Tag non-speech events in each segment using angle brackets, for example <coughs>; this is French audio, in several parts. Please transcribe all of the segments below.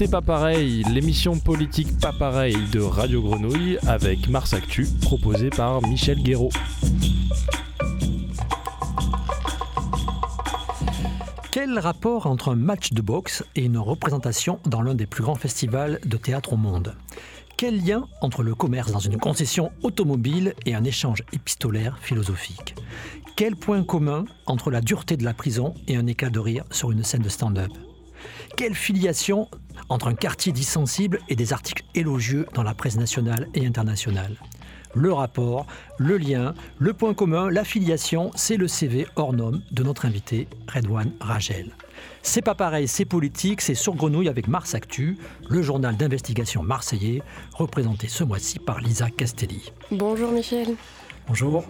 C'est pas pareil, l'émission politique pas pareil de Radio Grenouille avec Mars Actu, proposée par Michel Guéraud. Quel rapport entre un match de boxe et une représentation dans l'un des plus grands festivals de théâtre au monde? Quel lien entre le commerce dans une concession automobile et un échange épistolaire philosophique? Quel point commun entre la dureté de la prison et un éclat de rire sur une scène de stand-up? Quelle filiation entre un quartier dit sensible et des articles élogieux dans la presse nationale et internationale le rapport, le lien, le point commun, l'affiliation, c'est le CV hors norme de notre invité Redouane Ragel. C'est pas pareil, c'est politique, c'est sur Grenouille avec Mars Actu, le journal d'investigation marseillais, représenté ce mois-ci par Lisa Castelli. Bonjour Michel. Bonjour.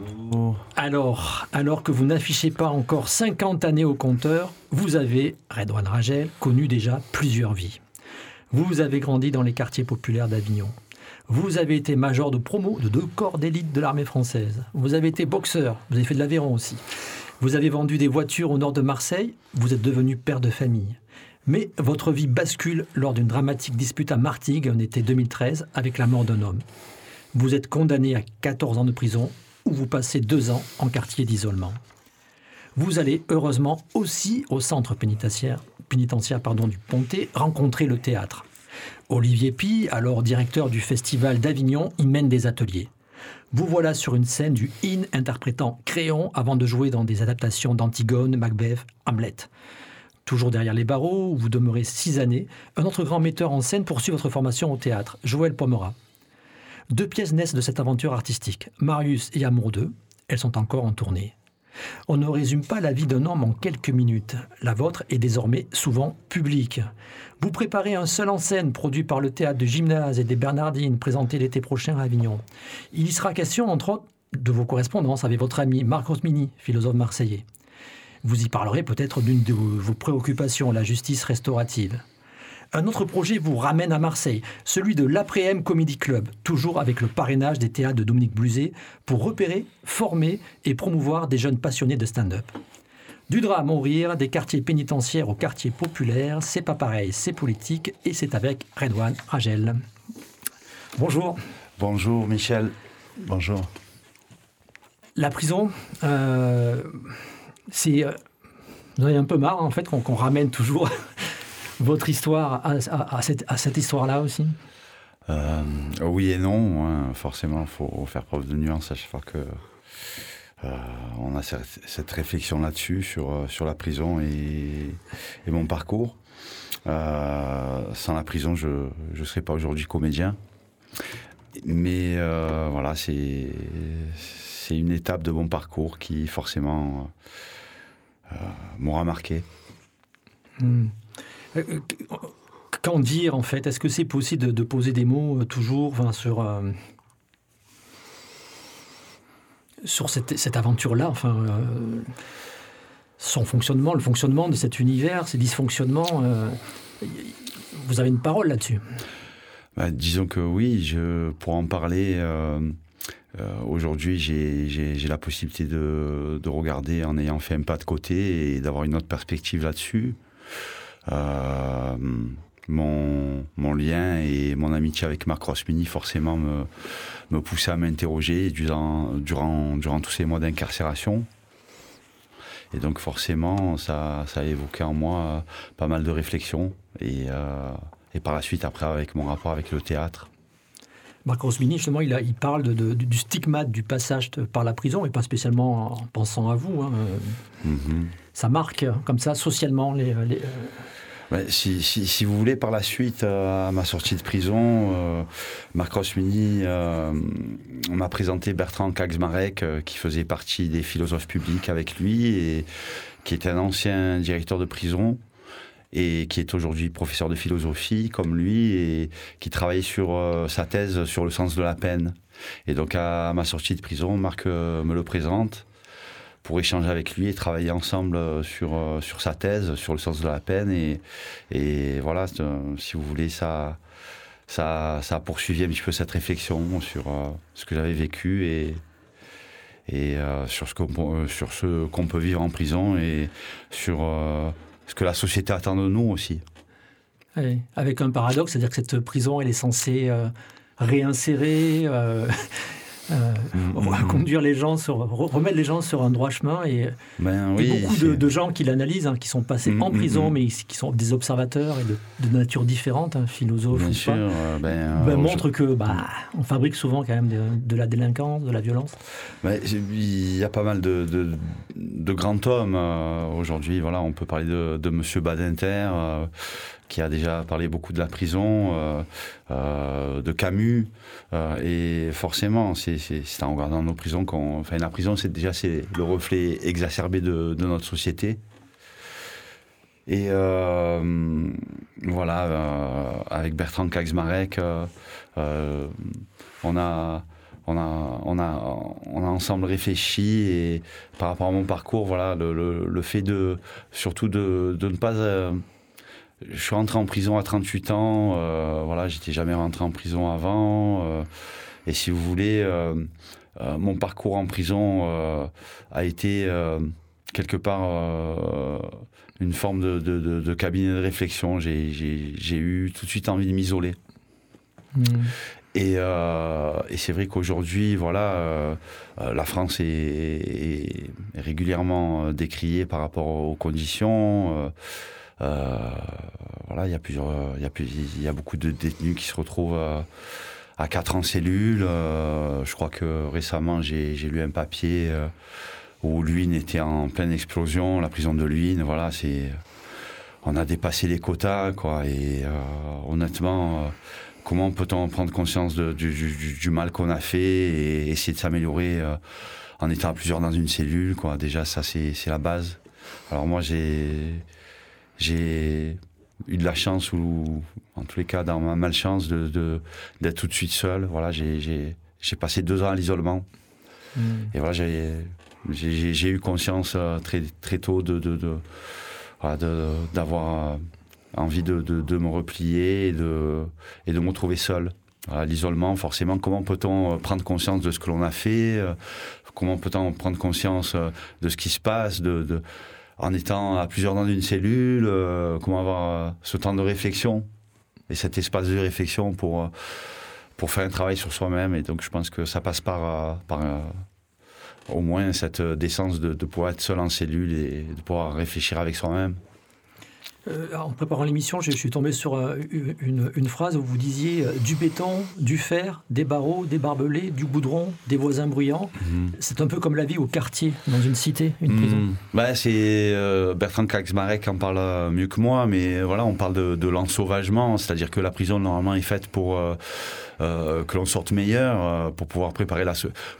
Alors, alors que vous n'affichez pas encore 50 années au compteur, vous avez, Redouane Ragel, connu déjà plusieurs vies. Vous avez grandi dans les quartiers populaires d'Avignon. Vous avez été major de promo de deux corps d'élite de l'armée française. Vous avez été boxeur. Vous avez fait de l'aviron aussi. Vous avez vendu des voitures au nord de Marseille. Vous êtes devenu père de famille. Mais votre vie bascule lors d'une dramatique dispute à Martigues en été 2013 avec la mort d'un homme. Vous êtes condamné à 14 ans de prison où vous passez deux ans en quartier d'isolement. Vous allez heureusement aussi au centre pénitentiaire, pénitentiaire pardon, du Pontet rencontrer le théâtre. Olivier Pi, alors directeur du Festival d'Avignon, y mène des ateliers. Vous voilà sur une scène du IN interprétant Créon avant de jouer dans des adaptations d'Antigone, Macbeth, Hamlet. Toujours derrière les barreaux, où vous demeurez six années, un autre grand metteur en scène poursuit votre formation au théâtre, Joël Pomera. Deux pièces naissent de cette aventure artistique, Marius et Amour 2. Elles sont encore en tournée. On ne résume pas la vie d'un homme en quelques minutes. La vôtre est désormais souvent publique. Vous préparez un seul en scène produit par le théâtre de Gymnase et des Bernardines, présenté l'été prochain à Avignon. Il y sera question, entre autres, de vos correspondances avec votre ami Marc Rosmini, philosophe marseillais. Vous y parlerez peut-être d'une de vos préoccupations, la justice restaurative. Un autre projet vous ramène à Marseille, celui de l'Après-M Comedy Club, toujours avec le parrainage des théâtres de Dominique Bluzet, pour repérer, former et promouvoir des jeunes passionnés de stand-up. Du drame au rire, des quartiers pénitentiaires aux quartiers populaires, c'est pas pareil, c'est politique et c'est avec Redouane Ragel. Bonjour. Bonjour Michel. Bonjour. La prison, euh, c'est. Euh, vous avez un peu marre en fait qu'on ramène toujours votre histoire à, cette, histoire-là aussi euh, Oui et non. Hein. Forcément, il faut faire preuve de nuance à chaque fois que euh, on a cette, réflexion là-dessus sur, euh, sur la prison et, mon parcours. sans la prison, je ne serais pas aujourd'hui comédien. Mais voilà, c'est une étape de mon parcours qui forcément m'aura marqué. Hmm. Euh, euh, qu'en dire en fait? Est-ce que c'est possible de, poser des mots euh, toujours sur, sur cette, aventure-là enfin, Son fonctionnement, le fonctionnement de cet univers, ses dysfonctionnements Vous avez une parole là-dessus? Bah, Disons que oui, je, pour en parler. Aujourd'hui, j'ai la possibilité de, de, regarder en ayant fait un pas de côté et d'avoir une autre perspective là-dessus. Euh, mon, mon, lien et mon amitié avec Marc Rossmini forcément me, me poussaient à m'interroger durant, durant, durant tous ces mois d'incarcération. Et donc forcément, ça, ça a évoqué en moi pas mal de réflexions. Et, euh, et par la suite, après, avec mon rapport avec le théâtre. Marc Rosmini, justement, il, a, il parle de, du stigmate du passage par la prison, et pas spécialement en pensant à vous. Hein. Mm-hmm. Ça marque, comme ça, socialement, les, les, si, si, si, vous voulez, par la suite, euh, à ma sortie de prison, euh, Marc Rosmini euh, m'a présenté Bertrand Kagsmarek, euh, qui faisait partie des philosophes publics avec lui, et qui était un ancien directeur de prison, et qui est aujourd'hui professeur de philosophie, comme lui, et qui travaillait sur sa thèse sur le sens de la peine. Et donc, à ma sortie de prison, Marc me le présente pour échanger avec lui et travailler ensemble euh, sur, euh, sur sa thèse, sur le sens de la peine. Et, voilà, euh, si vous voulez, ça, ça, ça a poursuivi un petit peu cette réflexion sur ce que j'avais vécu et, et sur ce qu'on peut vivre en prison et sur ce que la société attend de nous aussi. avec un paradoxe, c'est-à-dire que cette prison, elle est censée réinsérer, euh, mm, mm, mm. conduire les gens sur, remettre les gens sur un droit chemin. Et, ben beaucoup de, gens qui l'analysent, hein, qui sont passés en prison, mais qui sont des observateurs et de, nature différente, hein, philosophes ou pas, euh, ben, ben, montrent que bah, on fabrique souvent quand même de, la délinquance, de la violence. il y a pas mal de, grands hommes euh, aujourd'hui. Voilà, on peut parler de, de Monsieur Badinter qui a déjà parlé beaucoup de la prison, euh, euh, de Camus, euh, et forcément, c'est en regardant nos prisons qu'on, enfin, la prison, c'est déjà le reflet exacerbé de, notre société. Et voilà, avec Bertrand Kaczmarek, on a on a, on, a, on a ensemble réfléchi et par rapport à mon parcours, voilà, le, le, fait de surtout de, de ne pas je suis rentré en prison à 38 ans. Euh, voilà, j'étais jamais rentré en prison avant. Euh, et si vous voulez, euh, euh, mon parcours en prison a été quelque part une forme de, de, de, cabinet de réflexion. J'ai eu tout de suite envie de m'isoler. Mmh. Et, et c'est vrai qu'aujourd'hui, voilà, la France est, est, régulièrement décriée par rapport aux conditions. Euh, voilà, il y a plusieurs, il y a, beaucoup de détenus qui se retrouvent à, à 4 en cellule. Euh, je crois que récemment, j'ai lu un papier euh, où l'huile était en pleine explosion, la prison de l'huile. Voilà, c'est, on a dépassé les quotas, quoi. Et honnêtement, comment peut-on prendre conscience du, mal qu'on a fait et essayer de s'améliorer en étant à plusieurs dans une cellule, quoi? Déjà, ça, c'est la base. Alors moi, j'ai j'ai eu de la chance ou en tous les cas dans ma malchance de d'être tout de suite seul. Voilà, j'ai passé deux ans à l'isolement. Hmm. Et voilà, j'ai eu conscience euh, très très tôt de d'avoir envie de, de, me replier et de, et de me retrouver seul. L'isolement, forcément, comment peut-on euh, prendre conscience de ce que l'on a fait euh, Comment peut-on prendre conscience de ce qui se passe de, en étant à plusieurs dans une cellule, euh, comment avoir euh, ce temps de réflexion et cet espace de réflexion pour, euh, pour faire un travail sur soi-même. Et donc je pense que ça passe par, par au moins cette décence de, de pouvoir être seul en cellule et de pouvoir réfléchir avec soi-même. Euh, en préparant l'émission, je, suis tombé sur euh, une, phrase où vous disiez euh, du béton, du fer, des barreaux, des barbelés, du goudron, des voisins bruyants. Mhm. C'est un peu comme la vie au quartier, dans une cité, une prison. Mhm. Bah, c'est Bertrand Kaczmarek en parle mieux que moi, mais voilà, on parle de, de l'ensauvagement, c'est-à-dire que la prison normalement est faite pour que l'on sorte meilleur, pour pouvoir préparer la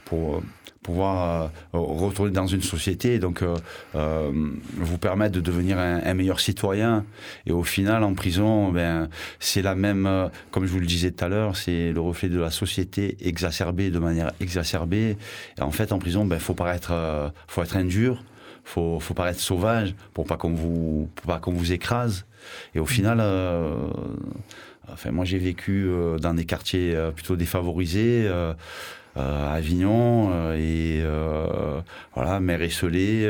pour pouvoir euh, retourner dans une société, donc euh, euh, vous permettre de devenir un, meilleur citoyen. Et au final, en prison, ben, c'est la même, comme je vous le disais tout à l'heure, c'est le reflet de la société exacerbée de manière exacerbée. Et en fait, en prison, ben, faut paraître, faut être indur, faut, faut paraître sauvage pour pas qu'on vous, pour pas qu'on vous écrase. Et au final, enfin, moi j'ai vécu dans des quartiers plutôt défavorisés. Euh, Avignon euh, et euh, voilà mère esselée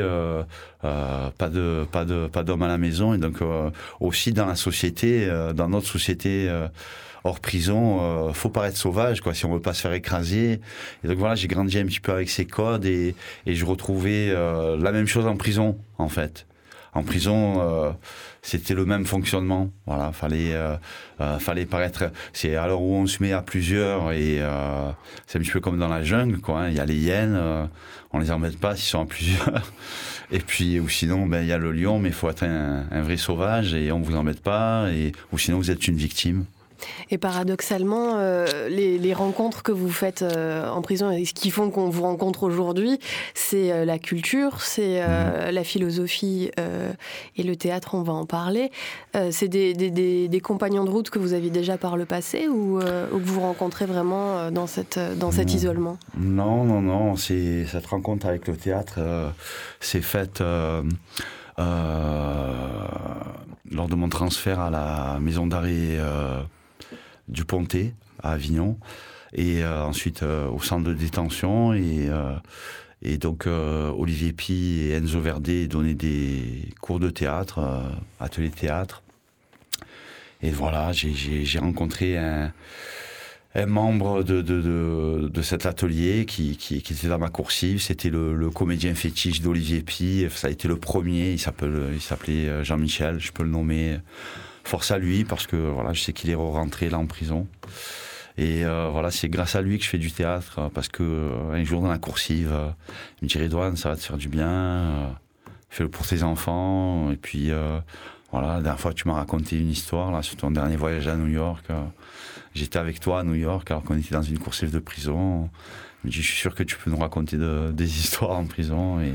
pas de pas de pas d'homme à la maison et donc aussi dans la société dans notre société hors prison, euh, faut paraître sauvage, quoi, si on veut pas se faire écraser. Et donc voilà, j'ai grandi un petit peu avec ces codes et, et je retrouvais euh, la même chose en prison, en fait. En prison, euh, c'était le même fonctionnement. Voilà, fallait, euh, euh, fallait paraître. C'est alors où on se met à plusieurs et c'est un petit peu comme dans la jungle, quoi. Hein. Il y a les hyènes, on les embête pas s'ils sont à plusieurs. <laughs> et puis ou sinon, ben il y a le lion, mais il faut être un, un, vrai sauvage et on vous embête pas. Et ou sinon vous êtes une victime. Et paradoxalement, euh, les, rencontres que vous faites euh, en prison et ce qui font qu'on vous rencontre aujourd'hui, c'est euh, la culture, c'est mmh. la philosophie et le théâtre, on va en parler. c'est des, compagnons de route que vous aviez déjà par le passé ou, que vous rencontrez vraiment dans, cette, dans cet mmh. isolement? Non, non, non. Cette rencontre avec le théâtre s'est faite lors de mon transfert à la maison d'arrêt du Pontet à Avignon et euh, ensuite euh, au centre de détention et euh, donc Olivier Pi et Enzo Verdé donnaient des cours de théâtre, ateliers de théâtre. et voilà, j'ai rencontré un, membre de, de, de, cet atelier qui, qui, était dans ma coursive. C'était le, comédien fétiche d'Olivier Pi. Ça a été le premier. Il s'appelait Jean-Michel. Je peux le nommer. Force à lui parce que voilà, je sais qu'il est rentré là en prison. Et euh, voilà, c'est grâce à lui que je fais du théâtre parce que euh, un jour dans la coursive, il me dit Redouane, ça va te faire du bien. Fais-le pour tes enfants. Et puis voilà, la dernière fois tu m'as raconté une histoire là sur ton dernier voyage à New York j'étais avec toi à New York alors qu'on était dans une coursive de prison. Je me dis, je suis sûr que tu peux nous raconter des <laughs> histoires en prison. Et,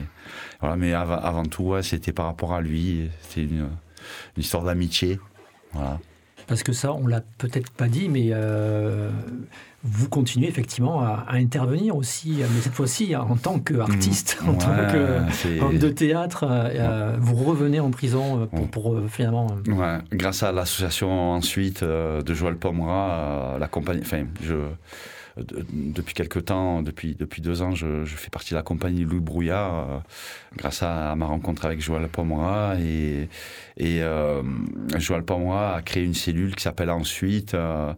voilà, mais avant, tout, c'était par rapport à lui. C'était une, histoire d'amitié. Voilà. Parce que ça, on l'a peut-être pas dit, mais euh, vous continuez effectivement à, intervenir aussi, mais cette fois-ci en tant qu'artiste, mmh. en tant qu'homme de théâtre. Euh, euh, vous revenez en prison pour, pour finalement. Ouais. Grâce à l'association ensuite de Joël Pomera, la compagnie. Enfin, je depuis quelques temps, depuis, depuis deux ans, je, fais partie de la compagnie Louis Brouillard, euh, grâce à, ma rencontre avec Joël Pomoa. Et, euh, Joël Pomoa a créé une cellule qui s'appelle Ensuite, euh,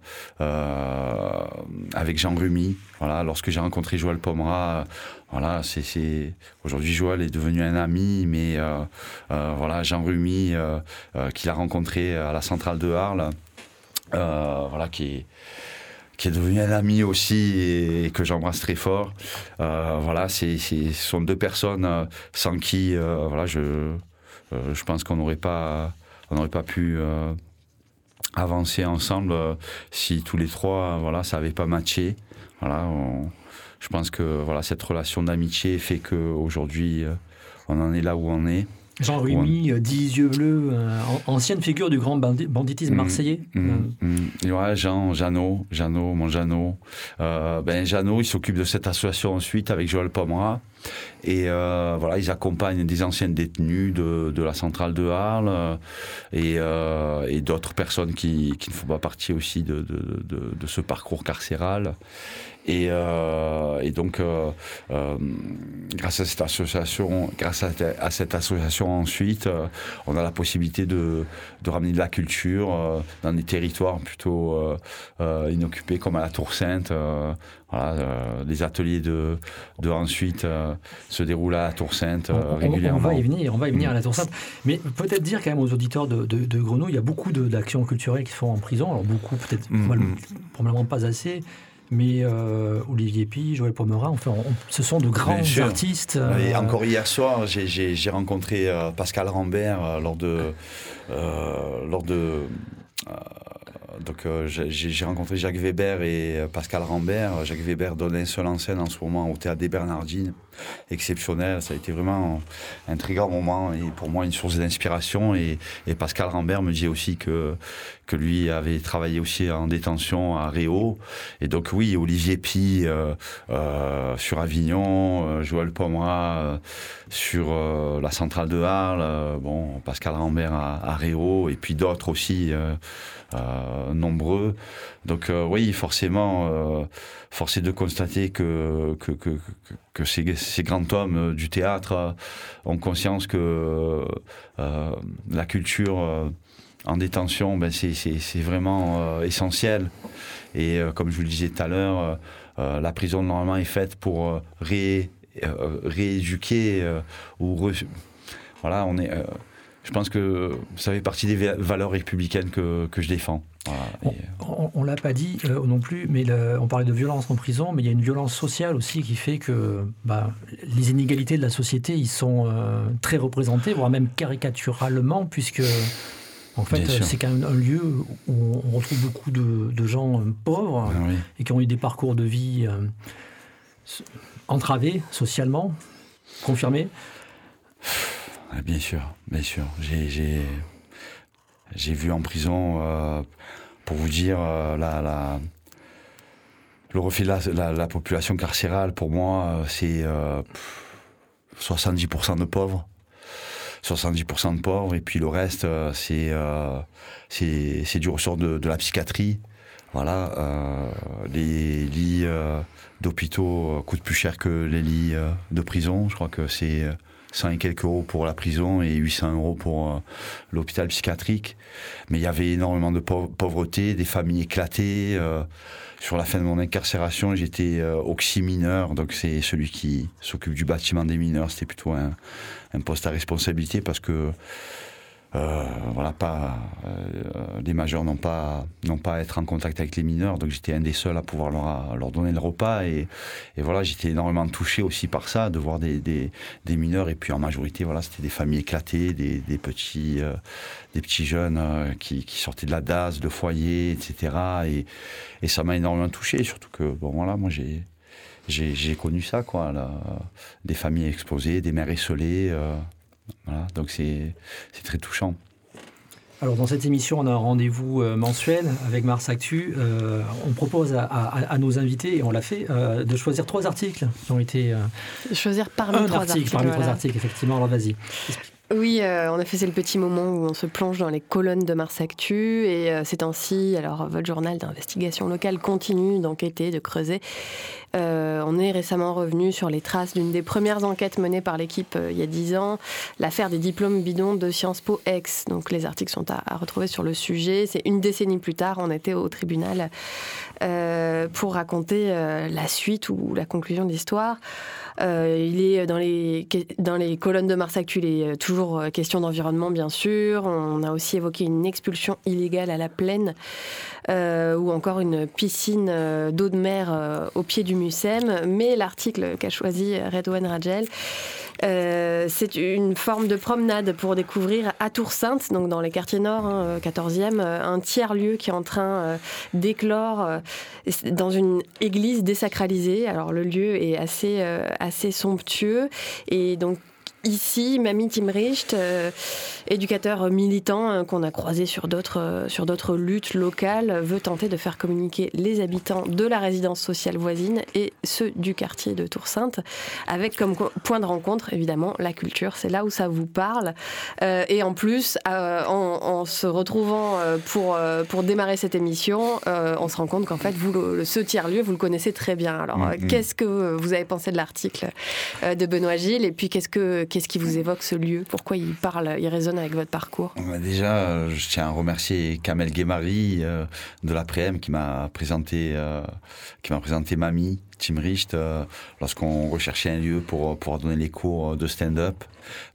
avec Jean Rumi. Voilà, lorsque j'ai rencontré Joël Pomoa, voilà, c'est aujourd'hui Joël est devenu un ami, mais voilà Jean Rumi qu'il a rencontré à la centrale de Arles, voilà qui est qui est devenu un ami aussi et, que j'embrasse très fort. Euh, voilà, c'est, ce sont deux personnes euh, sans qui, euh, voilà, je, je pense qu'on n'aurait pas, on n'aurait pas pu avancer ensemble si tous les trois, voilà, ça n'avait pas matché. Voilà, je pense que voilà, cette relation d'amitié fait qu'aujourd'hui, on en est là où on est. Jean Rumi, 10 yeux bleus, euh, ancienne figure du grand banditisme mm, marseillais. Mm, mm. Ouais, Jean, Jeannot, Jeannot, mon Jeannot. Euh, ben, Jeannot, il s'occupe de cette association ensuite avec Joël Pomera. Et euh, voilà, ils accompagnent des anciennes détenues de, de la centrale de Arles et, et d'autres personnes qui, qui, ne font pas partie aussi de, de, de, de ce parcours carcéral. Et, euh, et donc, euh, euh, grâce à cette association, grâce à, cette association ensuite, on a la possibilité de, de, ramener de la culture dans des territoires plutôt inoccupés comme à la Tour Sainte. voilà, les ateliers de, de ensuite se déroulent à la Tour Sainte régulièrement. On va y venir, on va y venir à la Tour Sainte. Mais peut-être dire quand même aux auditeurs de, de, de Grenouille, il y a beaucoup d'actions culturelles qui sont en prison. Alors beaucoup, peut-être mm, mm. probablement pas assez. Mais euh, Olivier Pi, Joël Pomera, enfin, ce sont de grands artistes. Euh, Et encore hier soir, j'ai rencontré euh, Pascal Rambert lors de, lors de donc j'ai rencontré Jacques Weber et Pascal Rambert. Jacques Weber donne un seul en scène en ce moment au Théâtre des Bernardines. Exceptionnel, ça a été vraiment un très grand moment et pour moi une source d'inspiration. Et, Pascal Rambert me dit aussi que que lui avait travaillé aussi en détention à Réau. Et donc oui, Olivier Pi euh, euh, sur Avignon, euh, Joël Pomera sur la centrale de Arles, bon, Pascal Rambert à, à Réau, et puis d'autres aussi nombreux. Donc oui, forcément, force est de constater que, que, que, ces, grands hommes du théâtre ont conscience que la culture en détention, ben c'est vraiment euh, essentiel. Et euh, comme je vous le disais tout à l'heure, euh, la prison normalement est faite pour ré, rééduquer ou voilà, on est. je pense que ça fait partie des valeurs républicaines que, que je défends. on, ne l'a pas dit non plus, mais on parlait de violence en prison, mais il y a une violence sociale aussi qui fait que bah, les inégalités de la société, ils sont très représentés, voire même caricaturalement, puisque en fait, c'est quand même un lieu où on retrouve beaucoup de, gens euh, pauvres ah et qui ont eu des parcours de vie euh, entravés socialement, confirmés. Bien sûr, bien sûr. J'ai vu en prison, euh, pour vous dire, la, le reflet de la, population carcérale, pour moi, c'est 70% de pauvres. 70% de pauvres, et puis le reste, euh, euh, c'est c'est du ressort de, de, la psychiatrie. Voilà, euh, les lits d'hôpitaux coûtent plus cher que les lits de prison. Je crois que c'est 100 et quelques euros pour la prison et 800 euros pour l'hôpital psychiatrique. Mais il y avait énormément de pauvreté, des familles éclatées. sur la fin de mon incarcération, j'étais oxy mineur, donc c'est celui qui s'occupe du bâtiment des mineurs. C'était plutôt un, un poste à responsabilité parce que euh, voilà, pas, euh, les majeurs n'ont pas, n'ont pas à être en contact avec les mineurs, donc j'étais un des seuls à pouvoir leur, leur donner le repas. Et, et voilà, j'étais énormément touché aussi par ça, de voir des, des, des, mineurs. Et puis en majorité, voilà, c'était des familles éclatées, des, des petits, euh, des petits jeunes qui, qui, sortaient de la DAS, de foyer, etc. Et, et ça m'a énormément touché, surtout que, bon voilà, moi j'ai. J'ai connu ça, quoi, là, des familles exposées, des mères esselées. Voilà, donc c'est très touchant. Alors dans cette émission, on a un rendez-vous euh, mensuel avec Mars Actu. Euh, on propose à, nos invités, et on l'a fait, euh, de choisir trois articles qui ont été... choisir parmi un trois article, Parmi trois articles, effectivement. Alors vas-y. Oui, euh, en effet, c'est le petit moment où on se plonge dans les colonnes de Mars Actu. Et euh, c'est ainsi, alors votre journal d'investigation locale continue d'enquêter, de creuser. Euh, on est récemment revenu sur les traces d'une des premières enquêtes menées par l'équipe il y a dix ans, l'affaire des diplômes bidons de Sciences Po Ex. Donc les articles sont à, retrouver sur le sujet. C'est une décennie plus tard, on était au tribunal pour raconter la suite ou la conclusion de l'histoire. Euh, il est dans les, dans les colonnes de Mars Actu, il est toujours euh, question d'environnement, bien sûr. On a aussi évoqué une expulsion illégale à la plaine euh, ou encore une piscine d'eau de mer au pied du Mucem. Mais l'article qu'a choisi Redouane Rajel euh, c'est une forme de promenade pour découvrir à Tour-Sainte, donc dans les quartiers nord, 14e, hein, euh, un tiers-lieu qui est en train euh, d'éclore dans une église désacralisée. Alors le lieu est assez, assez somptueux et donc Ici, Mamie Timricht, euh, éducateur militant euh, qu'on a croisé sur d'autres euh, sur d'autres luttes locales, veut tenter de faire communiquer les habitants de la résidence sociale voisine et ceux du quartier de Tour-Sainte, avec comme point de rencontre évidemment la culture. C'est là où ça vous parle. et en plus, en, se retrouvant pour pour démarrer cette émission, on se rend compte qu'en fait, vous le, ce tiers lieu, vous le connaissez très bien. Alors, mm-hmm. qu'est-ce que vous avez pensé de l'article de Benoît Gilles? Et puis qu'est-ce que Qu'est-ce qui vous évoque ce lieu? Pourquoi il parle, il résonne avec votre parcours? Déjà, euh, je tiens à remercier Kamel Guémari euh, de l'Après-M qui m'a présenté, euh, présenté Mamie, Tim Richt, lorsqu'on recherchait un lieu pour pouvoir donner les cours de stand-up.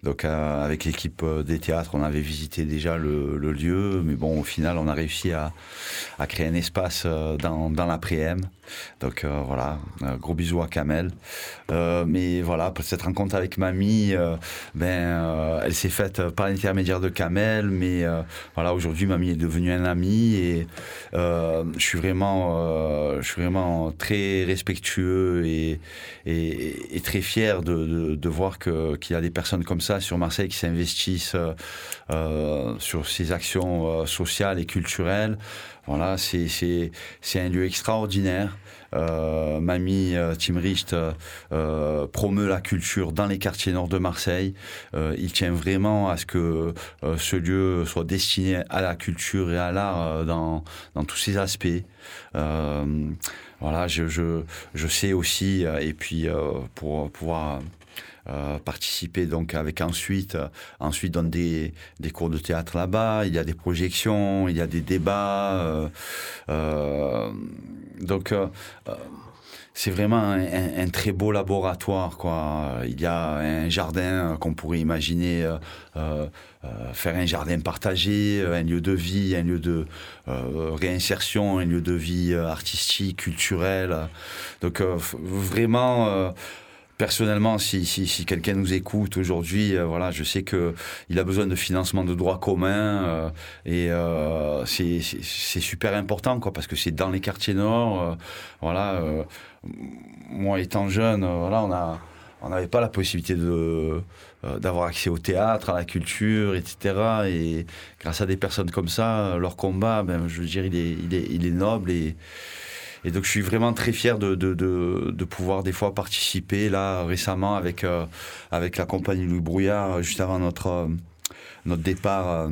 Donc avec l'équipe des théâtres, on avait visité déjà le, lieu, mais bon, au final, on a réussi à, créer un espace dans, dans l'après-m. Donc voilà, gros bisous à Kamel. mais voilà, cette rencontre avec Mamie, ben, euh, elle s'est faite par l'intermédiaire de Kamel, mais euh, voilà, aujourd'hui, mamie est devenue un ami et euh, je suis vraiment, je vraiment très respectueux et, très fier de, voir qu'il y a des personnes comme ça sur Marseille qui s'investissent sur ces actions sociales et culturelles. Voilà, c'est un lieu extraordinaire. Euh, Mamie euh, Tim Richt euh, promeut la culture dans les quartiers nord de Marseille. il tient vraiment à ce que ce lieu soit destiné à la culture et à l'art dans, tous ses aspects. voilà, je, sais aussi, et puis pour pouvoir euh, participer donc avec ensuite, euh, ensuite dans des, cours de théâtre là-bas. Il y a des projections, il y a des débats. Euh, donc c'est vraiment un, très beau laboratoire. Quoi. Il y a un jardin qu'on pourrait imaginer faire un jardin partagé, un lieu de vie, un lieu de réinsertion, un lieu de vie artistique, culturel. Donc vraiment personnellement, si, si, si quelqu'un nous écoute aujourd'hui, euh, voilà, je sais que il a besoin de financement de droit commun euh, et euh, c'est super important, quoi, parce que c'est dans les quartiers nord. voilà, moi étant jeune, voilà, on a on n'avait pas la possibilité de d'avoir accès au théâtre, à la culture, etc. Et grâce à des personnes comme ça, leur combat, ben, je veux dire, il est, il est, il est noble et et donc je suis vraiment très fier de, de, de, pouvoir des fois participer là récemment avec, euh, avec la compagnie Louis Brouillard, juste avant notre, euh, notre départ euh,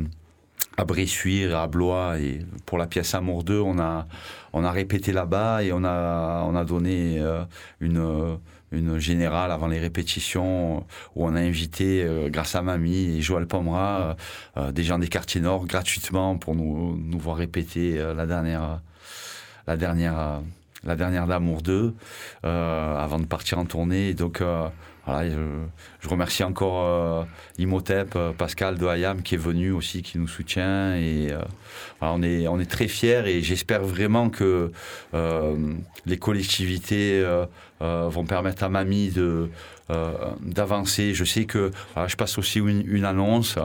à Bressuire, à Blois. Et pour la pièce Amour 2, on a, on a répété là-bas et on a, on a donné une une générale avant les répétitions où on a invité, grâce à Mamie et Joël Pomera, des gens des quartiers nord gratuitement pour nous, nous voir répéter la dernière, la dernière, la dernière d'Amour 2 avant de partir en tournée. donc voilà, je, remercie encore euh, Imhotep, euh, Pascal de Hayam qui est venu aussi, qui nous soutient. Et euh, on, est, on est très fiers et j'espère vraiment que les collectivités vont permettre à Mamie de, d'avancer. Je sais que je passe aussi une annonce.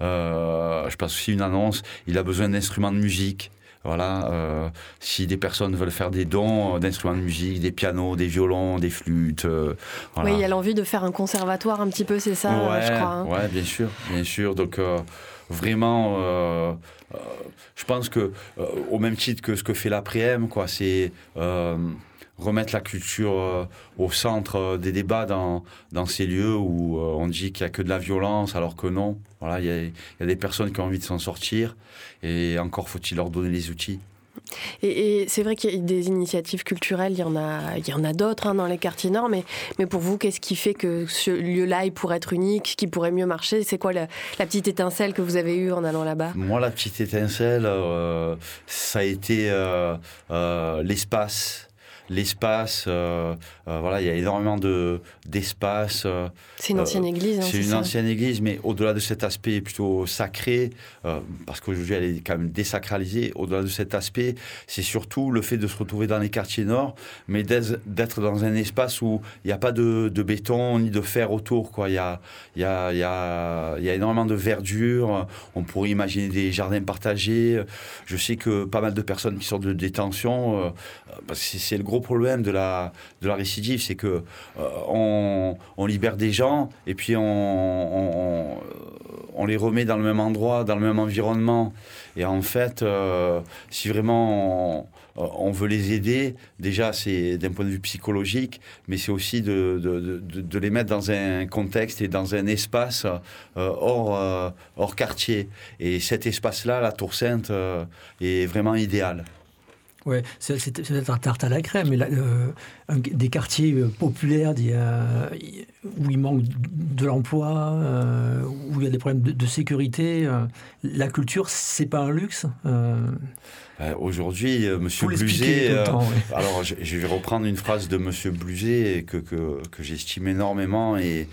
je passe aussi une annonce. Il a besoin d'instruments de musique. Voilà, euh, si des personnes veulent faire des dons d'instruments de musique, des pianos, des violons, des flûtes. Euh, oui, il y a l'envie de faire un conservatoire un petit peu, c'est ça, ouais, je crois. Hein. Ouais, bien sûr, bien sûr. Donc euh, vraiment, je pense que au même titre que ce que fait l'après-m, quoi, c'est remettre la culture euh, au centre euh, des débats dans, dans ces lieux où euh, on dit qu'il n'y a que de la violence, alors que non. Voilà, il y, a, des personnes qui ont envie de s'en sortir et encore faut-il leur donner les outils. Et, c'est vrai qu'il y a des initiatives culturelles, il y en a, il y en a d'autres hein, dans les quartiers nord, mais, mais pour vous, qu'est-ce qui fait que ce lieu-là, il pourrait être unique, qui pourrait mieux marcher? C'est quoi la, petite étincelle que vous avez eue en allant là-bas? Moi, la petite étincelle, ça a été l'espace l'espace. Euh, euh, voilà, il y a énormément de d'espace. Euh, c'est une ancienne église. Hein, c'est une ancienne église, mais au-delà de cet aspect plutôt sacré, parce qu'aujourd'hui elle est quand même désacralisée. Au-delà de cet aspect, c'est surtout le fait de se retrouver dans les quartiers nord, mais d'être dans un espace où il n'y a pas de, de, béton ni de fer autour. Quoi. Il y a, il y a, il y a, il y a énormément de verdure. On pourrait imaginer des jardins partagés. Je sais que pas mal de personnes qui sortent de détention, parce que c'est le gros problème de la, récidive, c'est que euh, libère des gens et puis on, les remet dans le même endroit, dans le même environnement. Et en fait, euh, si vraiment on, veut les aider, déjà c'est d'un point de vue psychologique, mais c'est aussi de, les mettre dans un contexte et dans un espace euh, hors quartier. Et cet espace-là, la Tour Sainte, est vraiment idéal. Ouais, c'est peut-être un tarte à la crème, mais euh, des quartiers euh, populaires où il manque de l'emploi, euh, où il y a des problèmes de, sécurité, la culture, c'est pas un luxe Aujourd'hui, Monsieur Bluzet, alors je, vais reprendre une phrase de Monsieur Bluzet que, que, que j'estime énormément et,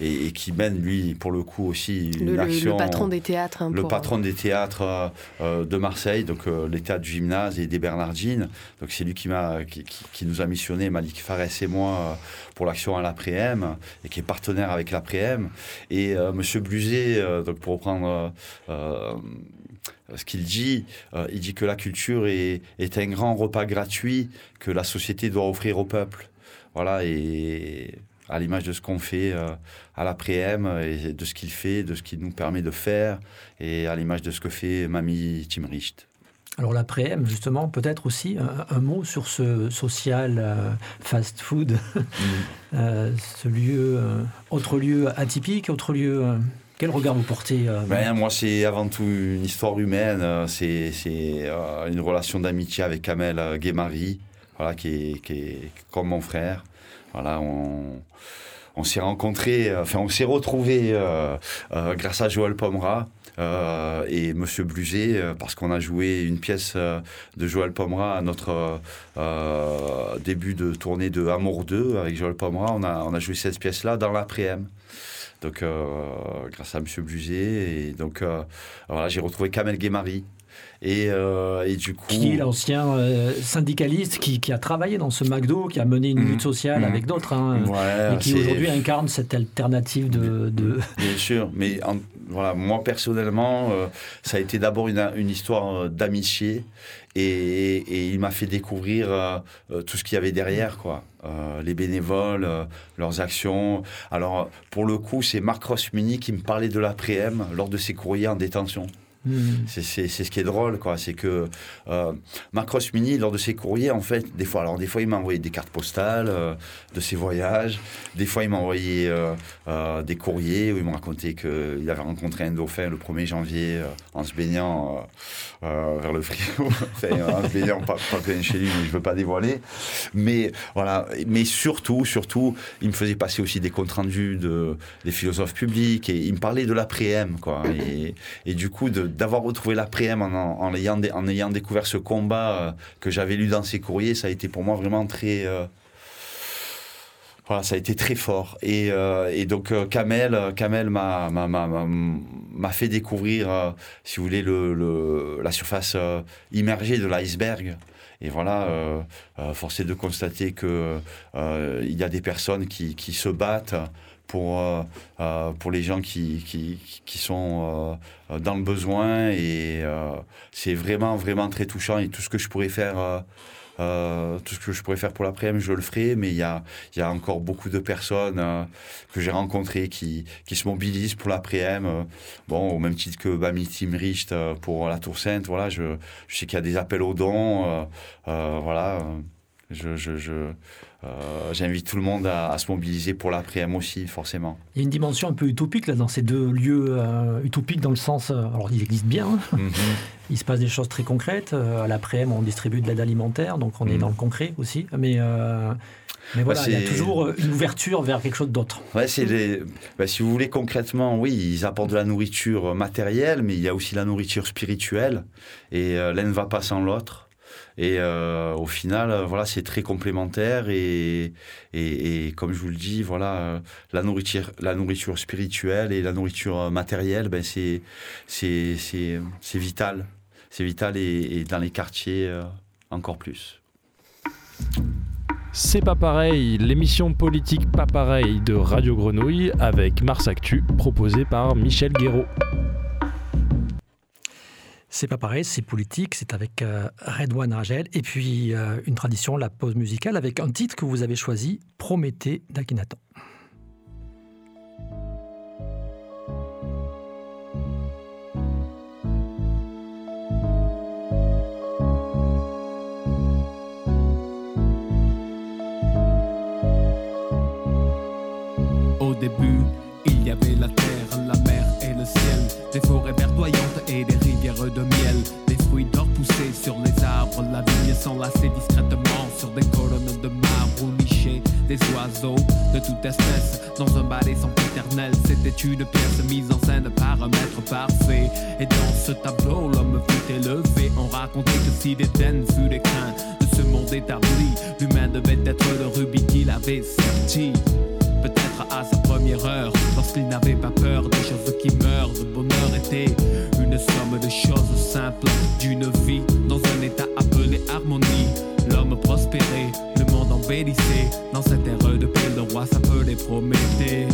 et, qui mène, lui, pour le coup, aussi une le, action. Le patron des théâtres. Hein, le patron des théâtres euh, de Marseille, donc euh, les théâtres du gymnase et des Bernardines. Donc c'est lui qui, m'a, qui, qui, nous a missionné, Malik Fares et moi, euh, pour l'action à l'après-m et qui est partenaire avec l'après-m. Et Monsieur Bluzet, donc pour reprendre ce qu'il dit, il dit que la culture est, est, un grand repas gratuit que la société doit offrir au peuple. Voilà, et à l'image de ce qu'on fait euh, à l'après-m et de ce qu'il fait, de ce qu'il nous permet de faire, et à l'image de ce que fait Mamie Timricht. Alors l'après-m, justement, peut-être aussi un, mot sur ce social euh, fast-food, <laughs> mm. euh, ce lieu, autre lieu atypique, autre lieu... Quel regard vous portez ben, Moi, c'est avant tout une histoire humaine. C'est une relation d'amitié avec Kamel Guémari, voilà, qui est, qui est comme mon frère. Voilà, on, on s'est rencontrés, euh, enfin on s'est retrouvés euh, euh, grâce à Joël Pomera. Et Monsieur Bluzet, parce qu'on a joué une pièce de Joël Pomera à notre début de tournée de Amour 2 avec Joël Pomera. On a, on a joué cette pièce-là dans l'après-m. Donc, grâce à Monsieur Bluzet. Et donc, voilà, j'ai retrouvé Kamel Guémari, euh, et, du coup. Qui est l'ancien euh, syndicaliste qui, a travaillé dans ce McDo, qui a mené une lutte mmh. sociale mmh. avec d'autres, hein, et qui aujourd'hui incarne cette alternative de. Bien sûr, mais voilà, moi personnellement, euh, ça a été d'abord une, histoire d'amitié. Et, il m'a fait découvrir tout ce qu'il y avait derrière, quoi. les bénévoles, leurs actions. Alors, pour le coup, c'est Marc Rossmini qui me parlait de l'après-m lors de ses courriers en détention. Hmm. C'est ce qui est drôle, quoi. C'est que euh, Macross Mini, lors de ses courriers, en fait, des fois, alors des fois, il m'a envoyé des cartes postales euh, de ses voyages. Des fois, il m'a envoyé euh, des courriers où il me racontait qu'il avait rencontré un dauphin le 1er janvier en se baignant vers le frigo. <laughs> en se baignant, pas, pas chez lui, mais je veux pas dévoiler. Mais voilà. Mais surtout, surtout, il me faisait passer aussi des comptes rendus de, des philosophes publics et il me parlait de l'après-M, quoi. Et, et du coup, de d'avoir retrouvé l'après-m en, en, ayant, découvert ce combat euh, que j'avais lu dans ses courriers, ça a été pour moi vraiment très. Euh, voilà, ça a été très fort. Et, euh, donc, Kamel, Kamel m'a, fait découvrir, si vous voulez, le, la surface immergée de l'iceberg. Et voilà, est de constater qu'il il y a des personnes qui se battent pour, euh, euh, pour les gens qui, qui, qui sont euh, dans le besoin. Et c'est vraiment, vraiment très touchant. Et tout ce que je pourrais faire. tout ce que je pourrais faire pour l'après-midi, je le ferai, mais il y a, y a encore beaucoup de personnes que j'ai rencontrées qui, qui se mobilisent pour l'après-midi. bon, au même titre que Bami Timricht pour la Tour Sainte, voilà, je, je sais qu'il y a des appels aux dons. voilà, je euh, j'invite tout le monde à, se mobiliser pour l'après-m aussi, forcément. Il y a une dimension un peu utopique là, dans ces deux lieux euh, utopiques, dans le sens. Euh, alors, ils existent bien. Hein. Mhm. <laughs> Il se passe des choses très concrètes. à l'après-m, on distribue de l'aide alimentaire, donc on est mhm. dans le concret aussi. Mais. Mais voilà, il y a toujours une ouverture vers quelque chose d'autre. Ouais, c'est bah, si vous voulez concrètement, oui, ils apportent de la nourriture matérielle, mais il y a aussi la nourriture spirituelle. Et l'un ne va pas sans l'autre. Et euh, au final, euh, voilà, c'est très complémentaire et, et, comme je vous le dis, voilà, euh, la nourriture, la nourriture spirituelle et la nourriture matérielle, ben c'est c'est c'est vital, c'est vital et, dans les quartiers encore plus. C'est pas pareil, l'émission politique pas pareil de Radio Grenouille avec Mars Actu, proposée par Michel Guéraud. C'est pas pareil, c'est politique, c'est avec euh, Redouane Ragel. Et puis euh, une tradition, la pause musicale, avec un titre que vous avez choisi, Prométhée d'Akhenaton. Au début, il y avait la terre, la mer et le ciel, des forêts verdoyantes et des de miel. Des fruits d'or poussés sur les arbres. La vigne s'enlaçait discrètement sur des colonnes de marbre ou. Des oiseaux de toute espèce dans un balai sans éternel. C'était une pièce mise en scène par un maître parfait. Et dans ce tableau, l'homme fut élevé. On racontait que si d'Éden fut les craints de ce monde établi, l'humain devait être le rubis qu'il avait serti peut-être à sa première heure, lorsqu'il n'avait pas peur des choses qui meurent. Le bonheur était une somme de choses simples d'une vie dans un état appelé harmonie. L'homme prospérait, le monde embellissait. Dans cette ère de paix, le roi s'appelait. Prométhée,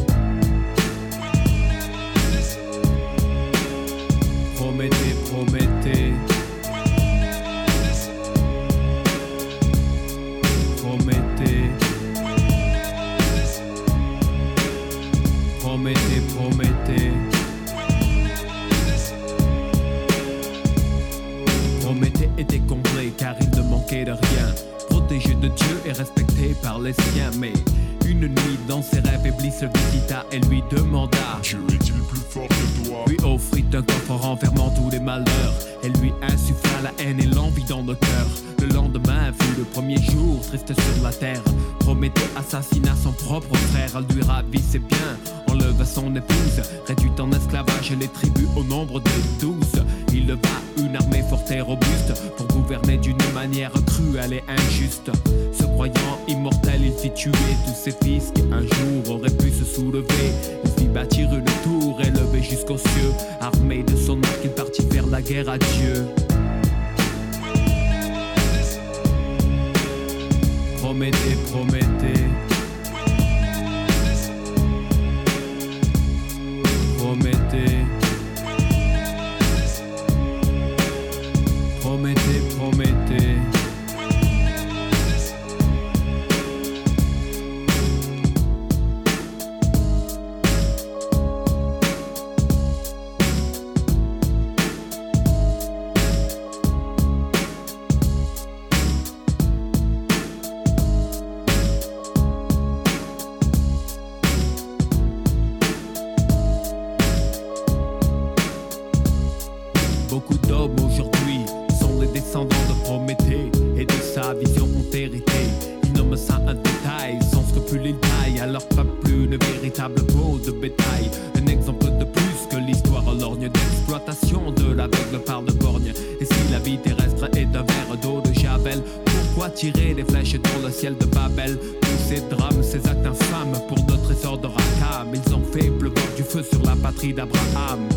de Babel Tous ces drames, ces actes infâmes pour d'autres trésors de Rakam, ils ont fait pleuvoir du feu sur la patrie d'Abraham.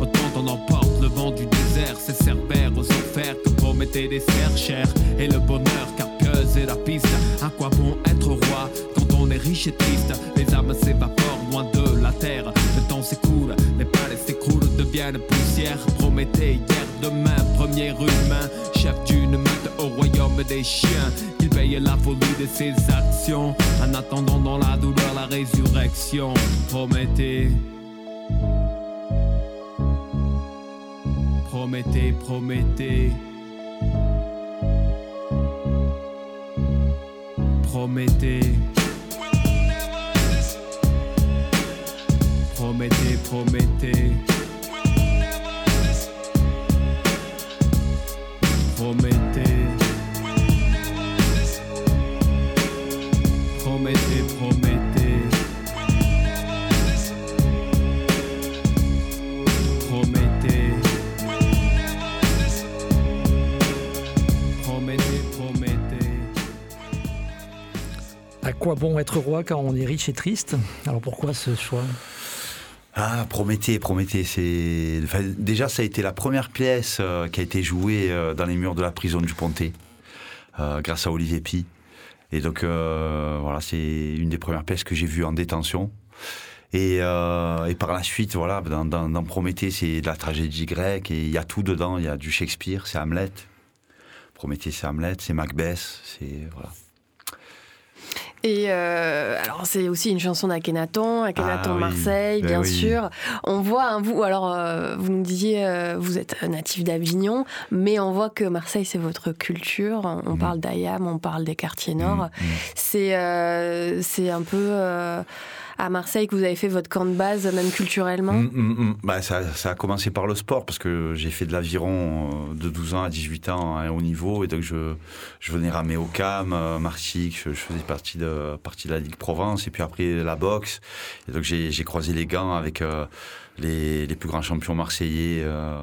Autant on emporte le vent du désert, c'est Cerbère aux enfers que promettait des serres Et le bonheur, carpieuse et la piste. À quoi bon être roi quand on est riche et triste? Les âmes s'évaporent loin de la terre. Le temps s'écoule, les palais s'écroulent, deviennent poussière. Prométhée, hier, demain, premier humain, chef d'une meute au royaume des chiens. La folie de ses actions. En attendant dans la douleur la résurrection. Prométhée. Prométhée, Prométhée. Prométhée. Prométhée, Prométhée. Bon être roi quand on est riche et triste Alors pourquoi ce choix Ah, Prométhée, Prométhée, c'est. déjà, ça a été la première pièce euh, qui a été jouée euh, dans les murs de la prison du Pontet, euh, grâce à Olivier Pi. Et donc, voilà, c'est une des premières pièces que j'ai vues en détention. Et, par la suite, voilà, dans Prométhée, c'est de la tragédie grecque et il y a tout dedans. Il y a du Shakespeare, c'est Hamlet. Prométhée, c'est Hamlet, c'est Macbeth, c'est voilà. Et euh, alors c'est aussi une chanson d'Akhenaton, Akhenaton Ah oui, Marseille, ben bien oui. sûr. On voit, hein, vous, alors euh, vous nous disiez, euh, vous êtes natif d'Avignon, mais on voit que Marseille c'est votre culture. On Mhm. parle d'Ayam, on parle des quartiers nord. Mm, mm. C'est c'est un peu à Marseille que vous avez fait votre camp de base, même culturellement. Mm, mm, mm. Bah, ça, ça a commencé par le sport parce que j'ai fait de l'aviron euh, de 12 ans à 18 ans à haut niveau et donc je, je venais ramer au CAM, euh, Martigues, je, faisais partie de, partie de la Ligue Provence et puis après la boxe. Et donc j'ai croisé les gants avec euh, les, les plus grands champions marseillais. Euh,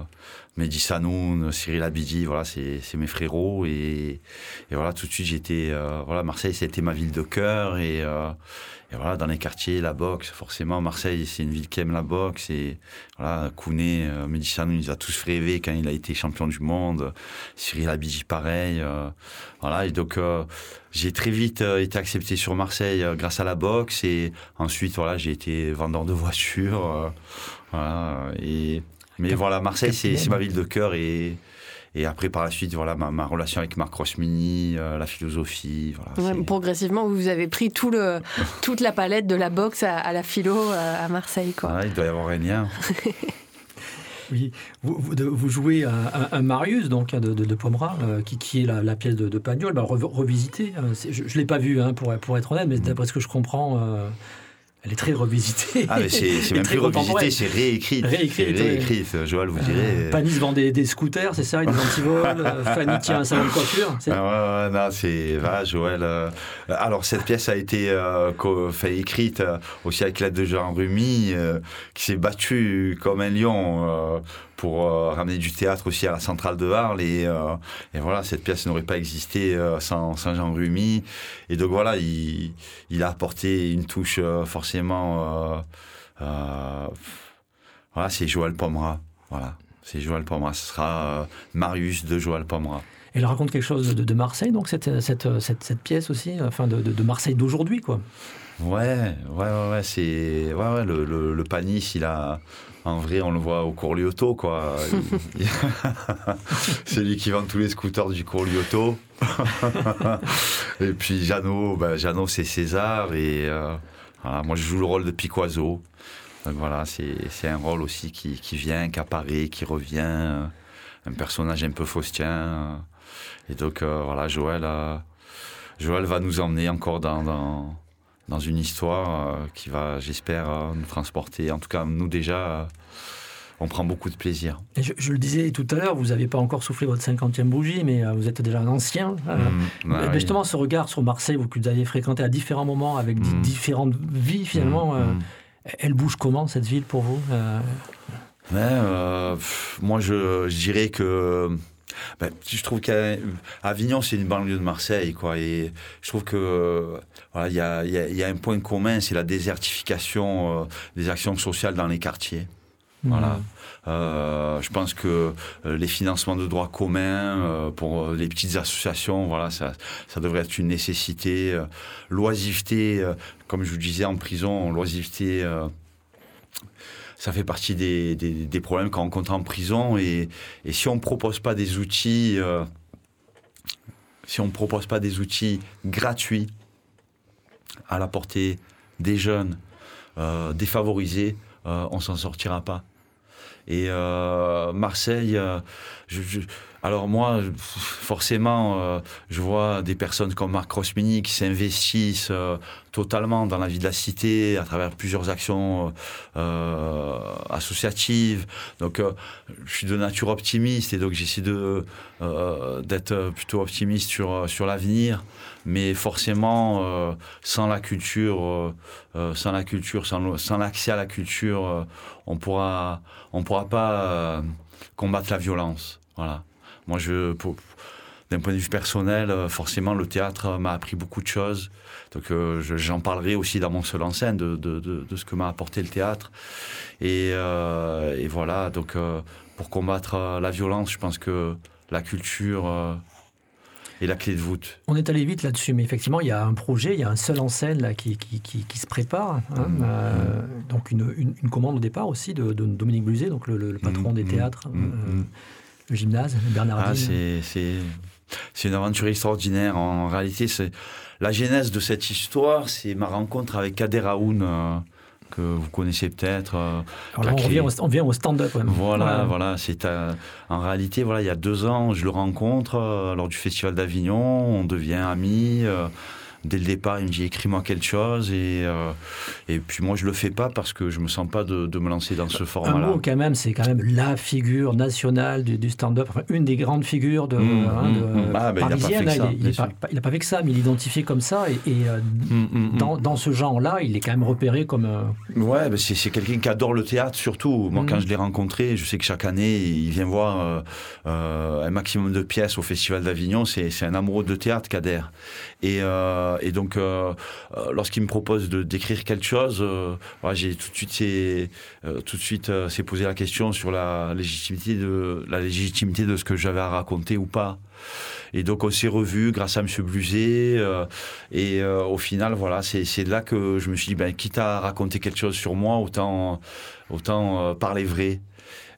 Mehdi Sanoun, Cyril Abidi, voilà, c'est mes frérots et, et voilà, tout de suite j'étais, euh, voilà, Marseille, c'était ma ville de cœur et, euh, et voilà, dans les quartiers, la boxe, forcément, Marseille, c'est une ville qui aime la boxe et voilà, Kouné, euh, il nous a tous rêvé quand il a été champion du monde, Cyril Abidi pareil, euh, voilà, et donc euh, j'ai très vite euh, été accepté sur Marseille grâce à la boxe et ensuite voilà, j'ai été vendeur de voitures, voilà, et mais voilà, Marseille, c'est ma ville de cœur et et après par la suite, voilà, ma, ma relation avec Marc Rosmini, euh, la philosophie, voilà. Ouais, progressivement, vous avez pris tout le, <laughs> toute la palette de la boxe à, à la philo euh, à Marseille. Quoi. voilà, il doit y avoir un lien. <laughs> Oui, vous, vous, de- vous jouez un, un- un Marius donc hein, de, de, de Pomerat, euh, qui, qui est la, la pièce de, de Pagnol, bah, rev- revisitée. euh, c'est- je ne l'ai pas vue hein, pour, pour être honnête, mais d'après ce que je comprends, euh, elle est très revisitée. Ah, mais c'est même plus revisité, c'est réécrit. Réécrite, C'est oui. réécrit, Joël vous Euh, direz. Panis vend des, des scooters, c'est ça, des antivols. euh, <laughs> Fanny tient un salon de coiffure. Ah ouais, ouais, non, c'est voilà, Joël. euh, alors cette pièce a été euh, fait, écrite euh, aussi avec l'aide de Jean Rumi, euh, qui s'est battu comme un lion euh, pour euh, ramener du théâtre aussi à la centrale de Arles. Et, euh, et voilà, cette pièce n'aurait pas existé euh, sans, sans Jean Rumi. Et donc voilà, il, il a apporté une touche forcément. voilà, c'est Joël Pomera. Voilà. C'est Joël Pomera. Ce sera Marius de Joël Pomera. Elle raconte quelque chose de, de Marseille, donc cette, cette, cette, cette pièce aussi, enfin de, de, de Marseille d'aujourd'hui, quoi. Ouais, ouais, ouais, ouais, c'est. Ouais, ouais, le, le, le Panis, il a. En vrai, on le voit au cours Lyoto, quoi. Il- <laughs> c'est lui qui vend tous les scooters du cours Lyoto. et puis Jeannot, ben, Jeannot c'est César. Et euh, voilà, moi, je joue le rôle de Piquoiseau. Donc voilà, c'est un rôle aussi qui, qui vient, qui apparaît, qui revient. euh, Un personnage un peu faustien. euh. Et donc, euh, voilà, Joël, euh, Joël va nous emmener encore dans, dans, dans une histoire euh, qui va, j'espère, euh, nous transporter. En tout cas, nous déjà, euh, on prend beaucoup de plaisir. Et je, je le disais tout à l'heure, vous n'avez pas encore soufflé votre 50e bougie, mais vous êtes déjà un ancien. euh, Mm, Mais ouais, Justement, ce regard sur Marseille, vous que vous avez fréquenté à différents moments avec Mm. différentes vies finalement, Mm, mm. Elle bouge comment cette ville pour vous Moi, je, dirais que ben, je trouve qu'Avignon, c'est une banlieue de Marseille, quoi. Et je trouve que voilà, il y a, y a, un point commun, c'est la désertification des actions sociales dans les quartiers. Voilà. Mmh. Euh, je pense que euh, les financements de droit commun euh, pour les petites associations, voilà, ça, ça devrait être une nécessité. L'oisiveté, comme je vous disais en prison, l'oisiveté ça fait partie des, des, problèmes qu'on rencontre en prison. Et, et si on ne propose pas des outils, si on propose pas des outils gratuits à la portée des jeunes défavorisés, on s'en sortira pas. Et euh, Marseille, euh, je, alors moi, forcément, euh, je vois des personnes comme Marc Rosmini qui s'investissent totalement dans la vie de la cité à travers plusieurs actions associatives. Donc, je suis de nature optimiste et donc j'essaie de d'être plutôt optimiste sur sur l'avenir. Mais forcément, sans la culture, sans la culture, sans l'accès à la culture, on pourra on pourra pas combattre la violence. Voilà. Moi, je, d'un point de vue personnel, euh, forcément, le théâtre m'a appris beaucoup de choses. Donc, euh, j'en parlerai aussi dans mon seul en scène de, de, de, ce que m'a apporté le théâtre. Et, euh, et voilà. Donc, pour combattre la violence, je pense que la culture est la clé de voûte. On est allé vite là-dessus, mais effectivement, il y a un projet, il y a un seul en scène là, qui, qui, qui, se prépare. Hein, mmh. donc, une, une, commande au départ aussi de, Dominique Bluzet, donc le, patron mmh. des mmh. théâtres le gymnase, Bernard ah, c'est, une aventure extraordinaire. En réalité, c'est la genèse de cette histoire, c'est ma rencontre avec Kader Aoun, euh, que vous connaissez peut-être. Euh, on, vient au, stand-up. Voilà, voilà. C'est euh, en réalité, voilà, il y a deux ans, je le rencontre lors du Festival d'Avignon. On devient amis dès le départ, il me dit écris-moi quelque chose. Et, euh, et puis moi, je le fais pas parce que je me sens pas de, de me lancer dans ce format-là. Un mot, quand même, c'est quand même la figure nationale du, stand-up, enfin, une des grandes figures de, mmh, hein, mmh, ah, ben, parisienne. Il n'a pas, fait que ça, mais il est identifié comme ça. Et, euh, mmh, dans, dans, ce genre-là, il est quand même repéré comme. Euh, ouais, ben, c'est quelqu'un qui adore le théâtre, surtout. Moi, quand je l'ai rencontré, je sais que chaque année, il vient voir un maximum de pièces au Festival d'Avignon. C'est un amoureux de théâtre, Kader. Et, et donc, euh, euh, lorsqu'il me propose de d'écrire quelque chose, j'ai tout de suite, c'est, tout de suite, s'est posé la question sur la légitimité de la légitimité de ce que j'avais à raconter ou pas. Et donc on s'est revu grâce à M. Bluzet. et au final, voilà, c'est là que je me suis dit, ben, quitte à raconter quelque chose sur moi, autant, autant parler vrai.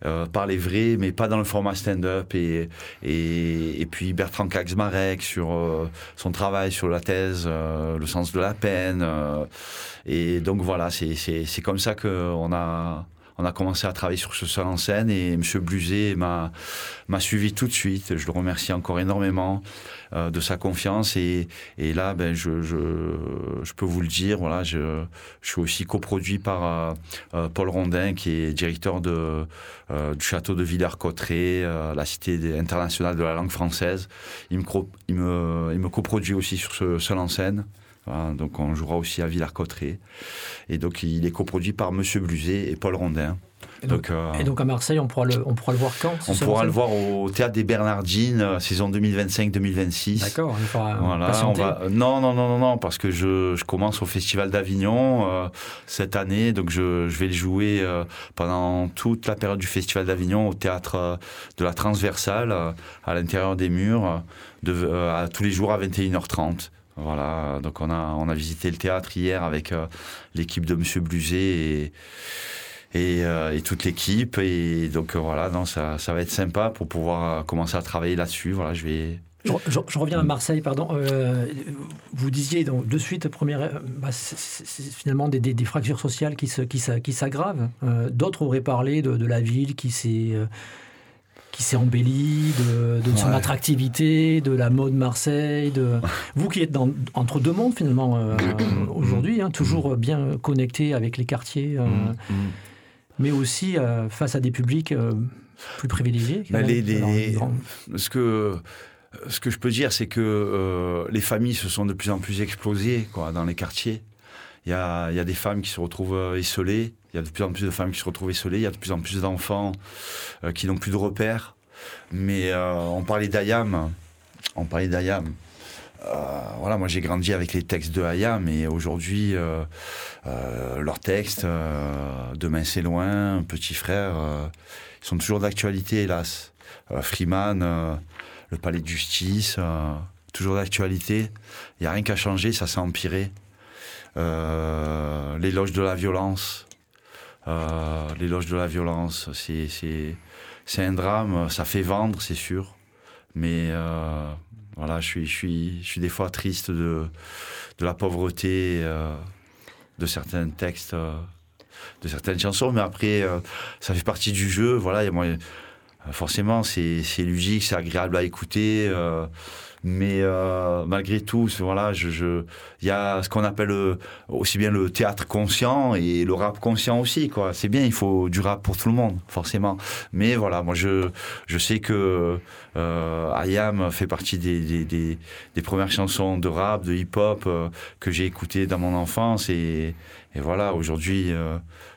Euh, parler vrai, mais pas dans le format stand-up. Et, et, puis Bertrand Kaczmarek sur euh, son travail sur la thèse, euh, le sens de la peine. et donc voilà, c'est comme ça qu'on a on a commencé à travailler sur ce seul en scène et M. Bluzet m'a suivi tout de suite. Je le remercie encore énormément euh, de sa confiance et, et là, ben, je, je, je, peux vous le dire, voilà, je, je suis aussi coproduit par euh, euh, Paul Rondin, qui est directeur de, du château de Villers-Cotterêts, la cité internationale de la langue française. Il me, il me, il me coproduit aussi sur ce seul en scène donc on jouera aussi à Villars-Cotterêts. Et donc il est coproduit par Monsieur Bluzet et Paul Rondin. Et donc, euh, et donc, à Marseille, on pourra le, on pourra le voir quand On pourra le voir au Théâtre des Bernardines, euh, saison 2025-2026. D'accord, il faudra voilà, on va... Non, non, non, non, non, parce que je, je commence au Festival d'Avignon euh, cette année, donc je, je vais le jouer pendant toute la période du Festival d'Avignon au Théâtre de la Transversale, à l'intérieur des murs, de, tous les jours à 21h30. Voilà, donc on a, on a visité le théâtre hier avec euh, l'équipe de Monsieur Bluzet et, et, euh, toute l'équipe. Et donc euh, voilà, non, ça, ça, va être sympa pour pouvoir commencer à travailler là-dessus. Voilà, je vais. Je, reviens à Marseille, pardon. vous disiez donc, de suite, première, bah, c'est finalement des, des, fractures sociales qui s'aggravent. Qui, qui D'autres auraient parlé de, la ville qui s'est qui s'est embelli, de, son attractivité, de la mode Marseille. De... Vous qui êtes dans, entre deux mondes finalement euh, <coughs> aujourd'hui, hein, toujours bien connecté avec les quartiers, euh, mm, mm. mais aussi euh, face à des publics plus privilégiés. Bah, ce, que, ce que je peux dire, c'est que les familles se sont de plus en plus explosées quoi, dans les quartiers. Il y a, des femmes qui se retrouvent euh, esselées, il y a de plus en plus de femmes qui se retrouvent esselées, il y a de plus en plus d'enfants euh, qui n'ont plus de repères. Mais euh, on parlait d'Ayam, on parlait d'Ayam. Euh, voilà, moi j'ai grandi avec les textes de Hayam et aujourd'hui euh, euh, leurs textes, euh, Demain c'est loin, Petit frère, euh, ils sont toujours d'actualité hélas. Euh, Freeman, euh, le palais de justice, euh, toujours d'actualité. Il n'y a rien qu'à changer, ça s'est empiré. Euh, l'éloge de la violence, euh, l'éloge de la violence, c'est, un drame, ça fait vendre, c'est sûr. Mais euh, voilà, je suis, je, suis, je suis des fois triste de, de la pauvreté de certains textes, de certaines chansons. Mais après, ça fait partie du jeu. Voilà, a moi, forcément, c'est, c'est ludique, c'est agréable à écouter. Mais euh, malgré tout, voilà, je, y a ce qu'on appelle euh, aussi bien le théâtre conscient et le rap conscient aussi, quoi. C'est bien, il faut du rap pour tout le monde, forcément. Mais voilà, moi, je, je sais que euh, Ayam fait partie des, des, premières chansons de rap, de hip-hop euh, que j'ai écoutées dans mon enfance. Et, voilà, aujourd'hui,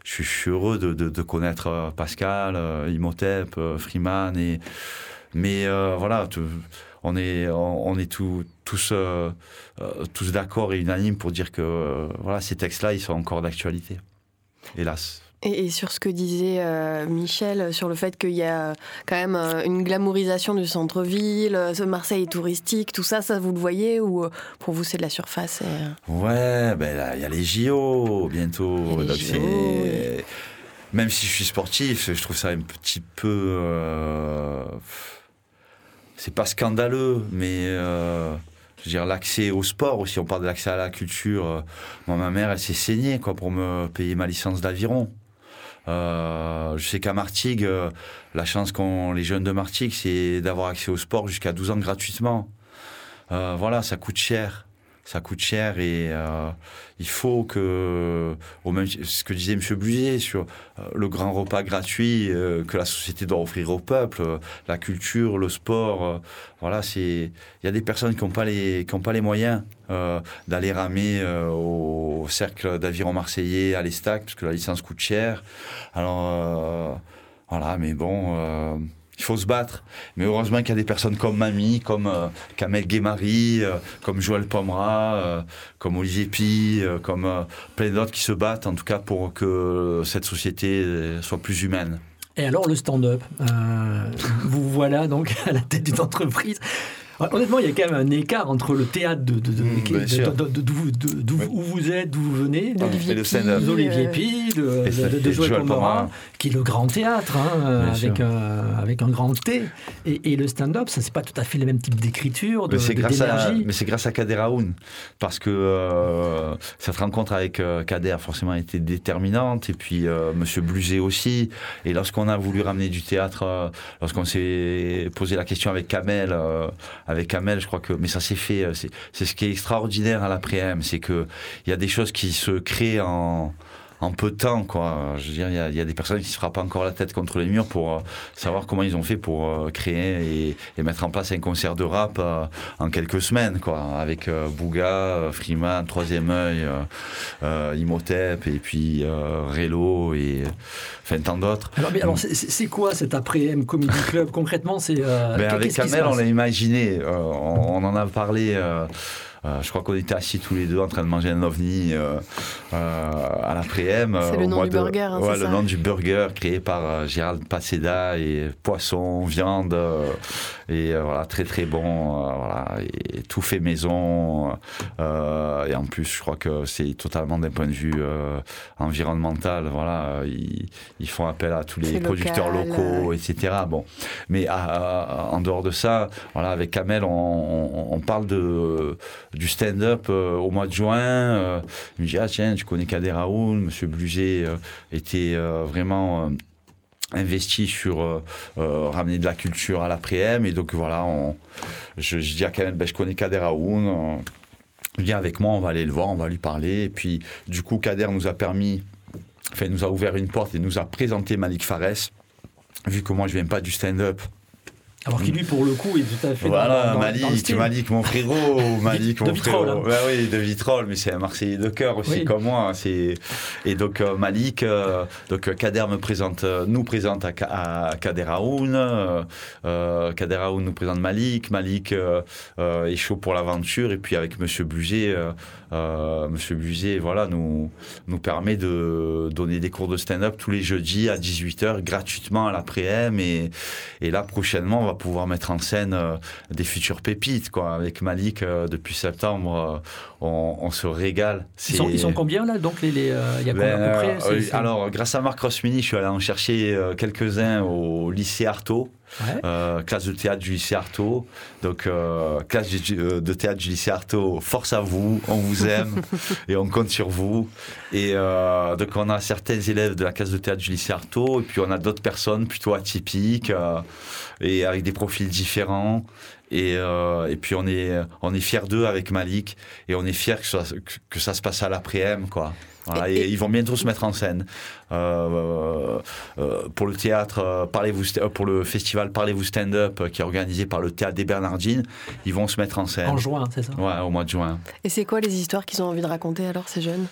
je, suis- heureux de, de, connaître Pascal, euh, Imhotep, Freeman. Et, mais voilà, on est, on, on est tout- tous, euh, euh, tous d'accord et unanimes pour dire que euh, voilà, ces textes-là, ils sont encore d'actualité. Hélas. Et, sur ce que disait Michel, sur le fait qu'il y a quand même une glamourisation du centre-ville, ce Marseille est touristique, tout ça, ça vous le voyez ou pour vous c'est de la surface et, Ouais, ben là, il y a les JO bientôt. Les JO, Même si je suis sportif, je trouve ça un petit peu. euh, C'est pas scandaleux, mais. euh, Je veux dire, l'accès au sport aussi, on parle de l'accès à la culture. euh, Moi, ma mère, elle s'est saignée quoi, pour me payer ma licence d'aviron. Euh, je sais qu'à Martigues, euh, la chance qu'ont les jeunes de Martigues, c'est d'avoir accès au sport jusqu'à 12 ans gratuitement. Voilà, ça coûte cher. Ça coûte cher et euh, il faut que, ce que disait M. Buzier sur euh, le grand repas gratuit euh, que la société doit offrir au peuple, la culture, le sport, voilà, c'est, il y a des personnes qui n'ont pas les, qui ont pas les moyens d'aller ramer au cercle d'aviron marseillais à l'Estac parce que la licence coûte cher. Alors voilà, mais bon. Il faut se battre. Mais heureusement qu'il y a des personnes comme Mamie, comme euh, Kamel Guémari, euh, comme Joël Pomera, euh, comme Olivier Pi, euh, comme plein d'autres qui se battent, en tout cas pour que cette société soit plus humaine. Et alors le stand-up, vous voilà donc à la tête d'une entreprise. Honnêtement, il y a quand même un écart entre le théâtre de, de- de- Mmh, de- où vous êtes, d'où vous venez, d'Olivier et le Pi, stand-up. d'Olivier euh, Pi, de, Joël Pomera. qui est le grand théâtre, hein, euh, avec, un, avec un grand T. Et, et le stand-up, ça c'est pas tout à fait le même type d'écriture, de, Mais c'est grâce, à, mais c'est grâce à Kader Aoun. Parce que euh, cette rencontre avec euh, Kader, forcément, a été déterminante. Et puis, euh, Monsieur Bluzet aussi. Et lorsqu'on a voulu ramener du théâtre, euh, lorsqu'on s'est posé la question avec Kamel, euh, avec Kamel, je crois que. Mais ça s'est fait. euh, C'est ce qui est extraordinaire à l'après-m. C'est qu'il y a des choses qui se créent en en peu de temps, quoi. Je veux dire, il y y, a des personnes qui se frappent encore la tête contre les murs pour euh, savoir comment ils ont fait pour euh, créer et, et mettre en place un concert de rap euh, en quelques semaines, quoi, avec euh, Bouga, Freeman, Troisième œil, Imhotep et puis euh, Relo et enfin tant d'autres. Alors, mais alors c'est- quoi cet après-m Comedy Club Concrètement, c'est. euh, Ben, avec Kamel, on l'a imaginé, euh, on, on en a parlé. Euh, je crois qu'on était assis tous les deux en train de manger un ovni euh, euh, à l'après-m. C'est le nom du de- burger, hein, ouais, le ça nom du burger créé par Gérald Paceda et poisson, viande et euh, voilà très très bon. euh, voilà et tout fait maison. euh, et en plus, je crois que c'est totalement d'un point de vue euh, environnemental. Voilà, ils, ils font appel à tous les producteurs local, locaux, etc. Bon, mais à- à- en dehors de ça, voilà, avec Kamel, on, on- on parle de, du stand-up euh, au mois de juin. euh, il me dit, ah tiens, tu connais Kader Aoun, Monsieur Bluget euh, était euh, vraiment... investi sur euh, euh, ramener de la culture à l'après-m et donc voilà on, je, dis à Kamel je connais Kader Aoun euh, viens avec moi on va aller le voir on va lui parler. Et puis du coup Kader nous a permis enfin nous a ouvert une porte et nous a présenté Malik Fares. Vu que moi je viens pas du stand-up Alors qui lui, pour le coup, est tout à fait Voilà, dans, dans, Malik, dans le style. Malik, mon frérot, Malik, de mon frérot. hein. Ouais, oui, de Vitrolles, mais c'est un Marseillais de cœur aussi Oui. comme moi. C'est et donc euh, Malik, euh, donc euh, Kader me présente, nous présente à, à Kader Aoun, euh, Kader Aoun nous présente Malik, Malik euh, est chaud pour l'aventure et puis avec Monsieur Buzet, Monsieur Buzet, voilà, nous nous permet de donner des cours de stand-up tous les jeudis à 18h gratuitement à l'après-m et et là prochainement va pouvoir mettre en scène euh, des futures pépites quoi. Avec Malik euh, depuis septembre euh, on, on se régale. Ils sont, C'est- ils sont combien là Donc les, les, il y a combien ben, à peu près? C'est- c'est- alors grâce à Marc Rossmini je suis allé en chercher quelques-uns au lycée Artaud Ouais. euh, classe de théâtre du lycée Artaud. Donc, euh, classe du- euh, de théâtre du lycée Artaud, force à vous, on vous aime <laughs> et on compte sur vous. Et euh, donc, on a certains élèves de la classe de théâtre du lycée Artaud, et puis on a d'autres personnes plutôt atypiques et avec des profils différents. Et, euh, et puis on est, on est fiers d'eux avec Malik et on est fiers que ça, que, que ça se passe à l'après-m quoi. Voilà, Et- et, et- ils vont bientôt se mettre en scène. Euh, euh, pour le théâtre, euh, parlez-vous, euh, pour le festival Parlez-vous Stand Up euh, qui est organisé par le théâtre des Bernardines, ils vont se mettre en scène. En juin, c'est ça? Ouais, au mois de juin. Et c'est quoi les histoires qu'ils ont envie de raconter alors, ces jeunes?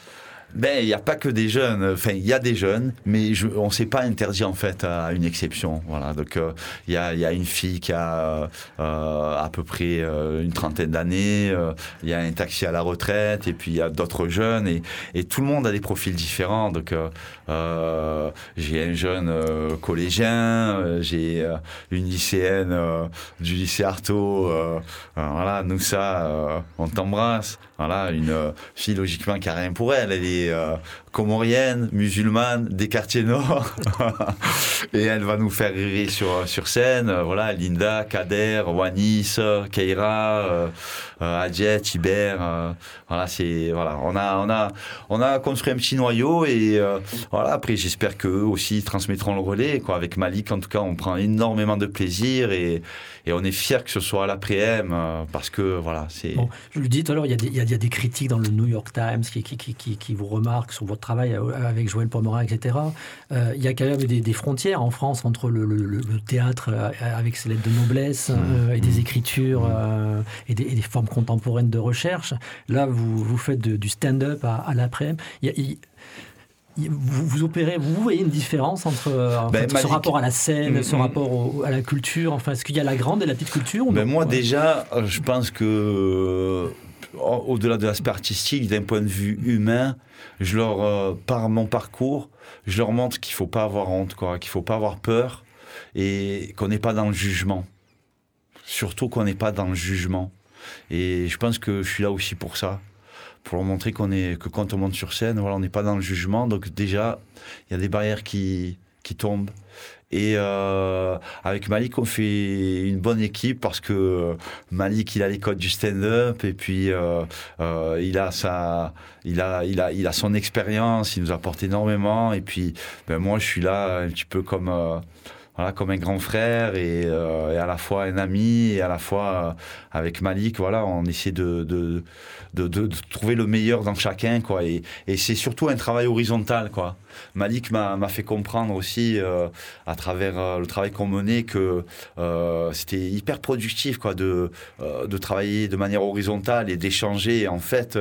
Ben, il n'y a pas que des jeunes. Enfin, il y a des jeunes, mais on ne s'est pas interdit en fait à une exception. Voilà. Donc, euh, il y, a, il y a une fille qui a euh, à peu près euh, une trentaine d'années. euh, Il y a un taxi à la retraite, et puis il y a d'autres jeunes, et, tout le monde a des profils différents. Donc, euh, euh, j'ai un jeune euh, collégien, euh, j'ai euh, une lycéenne euh, du lycée Artaud. euh, euh, voilà, nous ça, euh, on t'embrasse. Voilà, une euh, fille logiquement qui a rien pour elle. Euh, comorienne, musulmane, des quartiers nord. <laughs> Et elle va nous faire rire sur, sur scène. Euh, Voilà, Linda, Kader, Wanis, Keira, euh, euh, Adjet, Iber. voilà, c'est voilà, on a on a on a construit un petit noyau et voilà. Après, j'espère qu'eux aussi transmettront le relais. Quoi, avec Malik, en tout cas, on prend énormément de plaisir et, et on est fier que ce soit à l'après-m parce que voilà, c'est Bon, je le dis tout à l'heure, il y, a des- critiques dans le New York Times qui, qui, qui, remarquent sur votre travail euh, avec Joël Pomerin, etc. Euh, il y a quand même des, des frontières en France entre le, le- le- le théâtre euh, avec ses lettres de noblesse euh, et des écritures euh, et, des, et des formes contemporaines de recherche. Là, vous, vous faites de- du stand-up à, à l'après-midi. Il y a- il- il- vous, vous opérez, vous voyez une différence entre, en Ben, fait, ce rapport à la scène, ce rapport au- à la culture. Enfin, est-ce qu'il y a la grande et la petite culture Ben moi Ouais. déjà, je pense que au-delà de l'aspect artistique, d'un point de vue humain, je leur, euh, par mon parcours, je leur montre qu'il faut pas avoir honte, quoi, qu'il faut pas avoir peur et qu'on n'est pas dans le jugement. Surtout qu'on n'est pas dans le jugement. Et je pense que je suis là aussi pour ça, pour leur montrer qu'on est que quand on monte sur scène, voilà, on n'est pas dans le jugement. Donc déjà, il y a des barrières qui qui tombent. Et euh, avec Malik, on fait une bonne équipe parce que euh, Malik, il a les codes du stand-up et puis euh, euh, il a sa, il a, il a, il a son expérience. Il nous apporte énormément. Et puis, ben moi, je suis là un petit peu comme. Voilà, comme un grand frère et, euh, et à la fois un ami et à la fois euh, avec Malik, voilà, on essaie de, de, de, de- de trouver le meilleur dans chacun, quoi. Et, et c'est surtout un travail horizontal, quoi. Malik m'a fait comprendre aussi, euh, à travers le travail qu'on menait, que c'était hyper productif, quoi, de, de travailler de manière horizontale et d'échanger. En fait,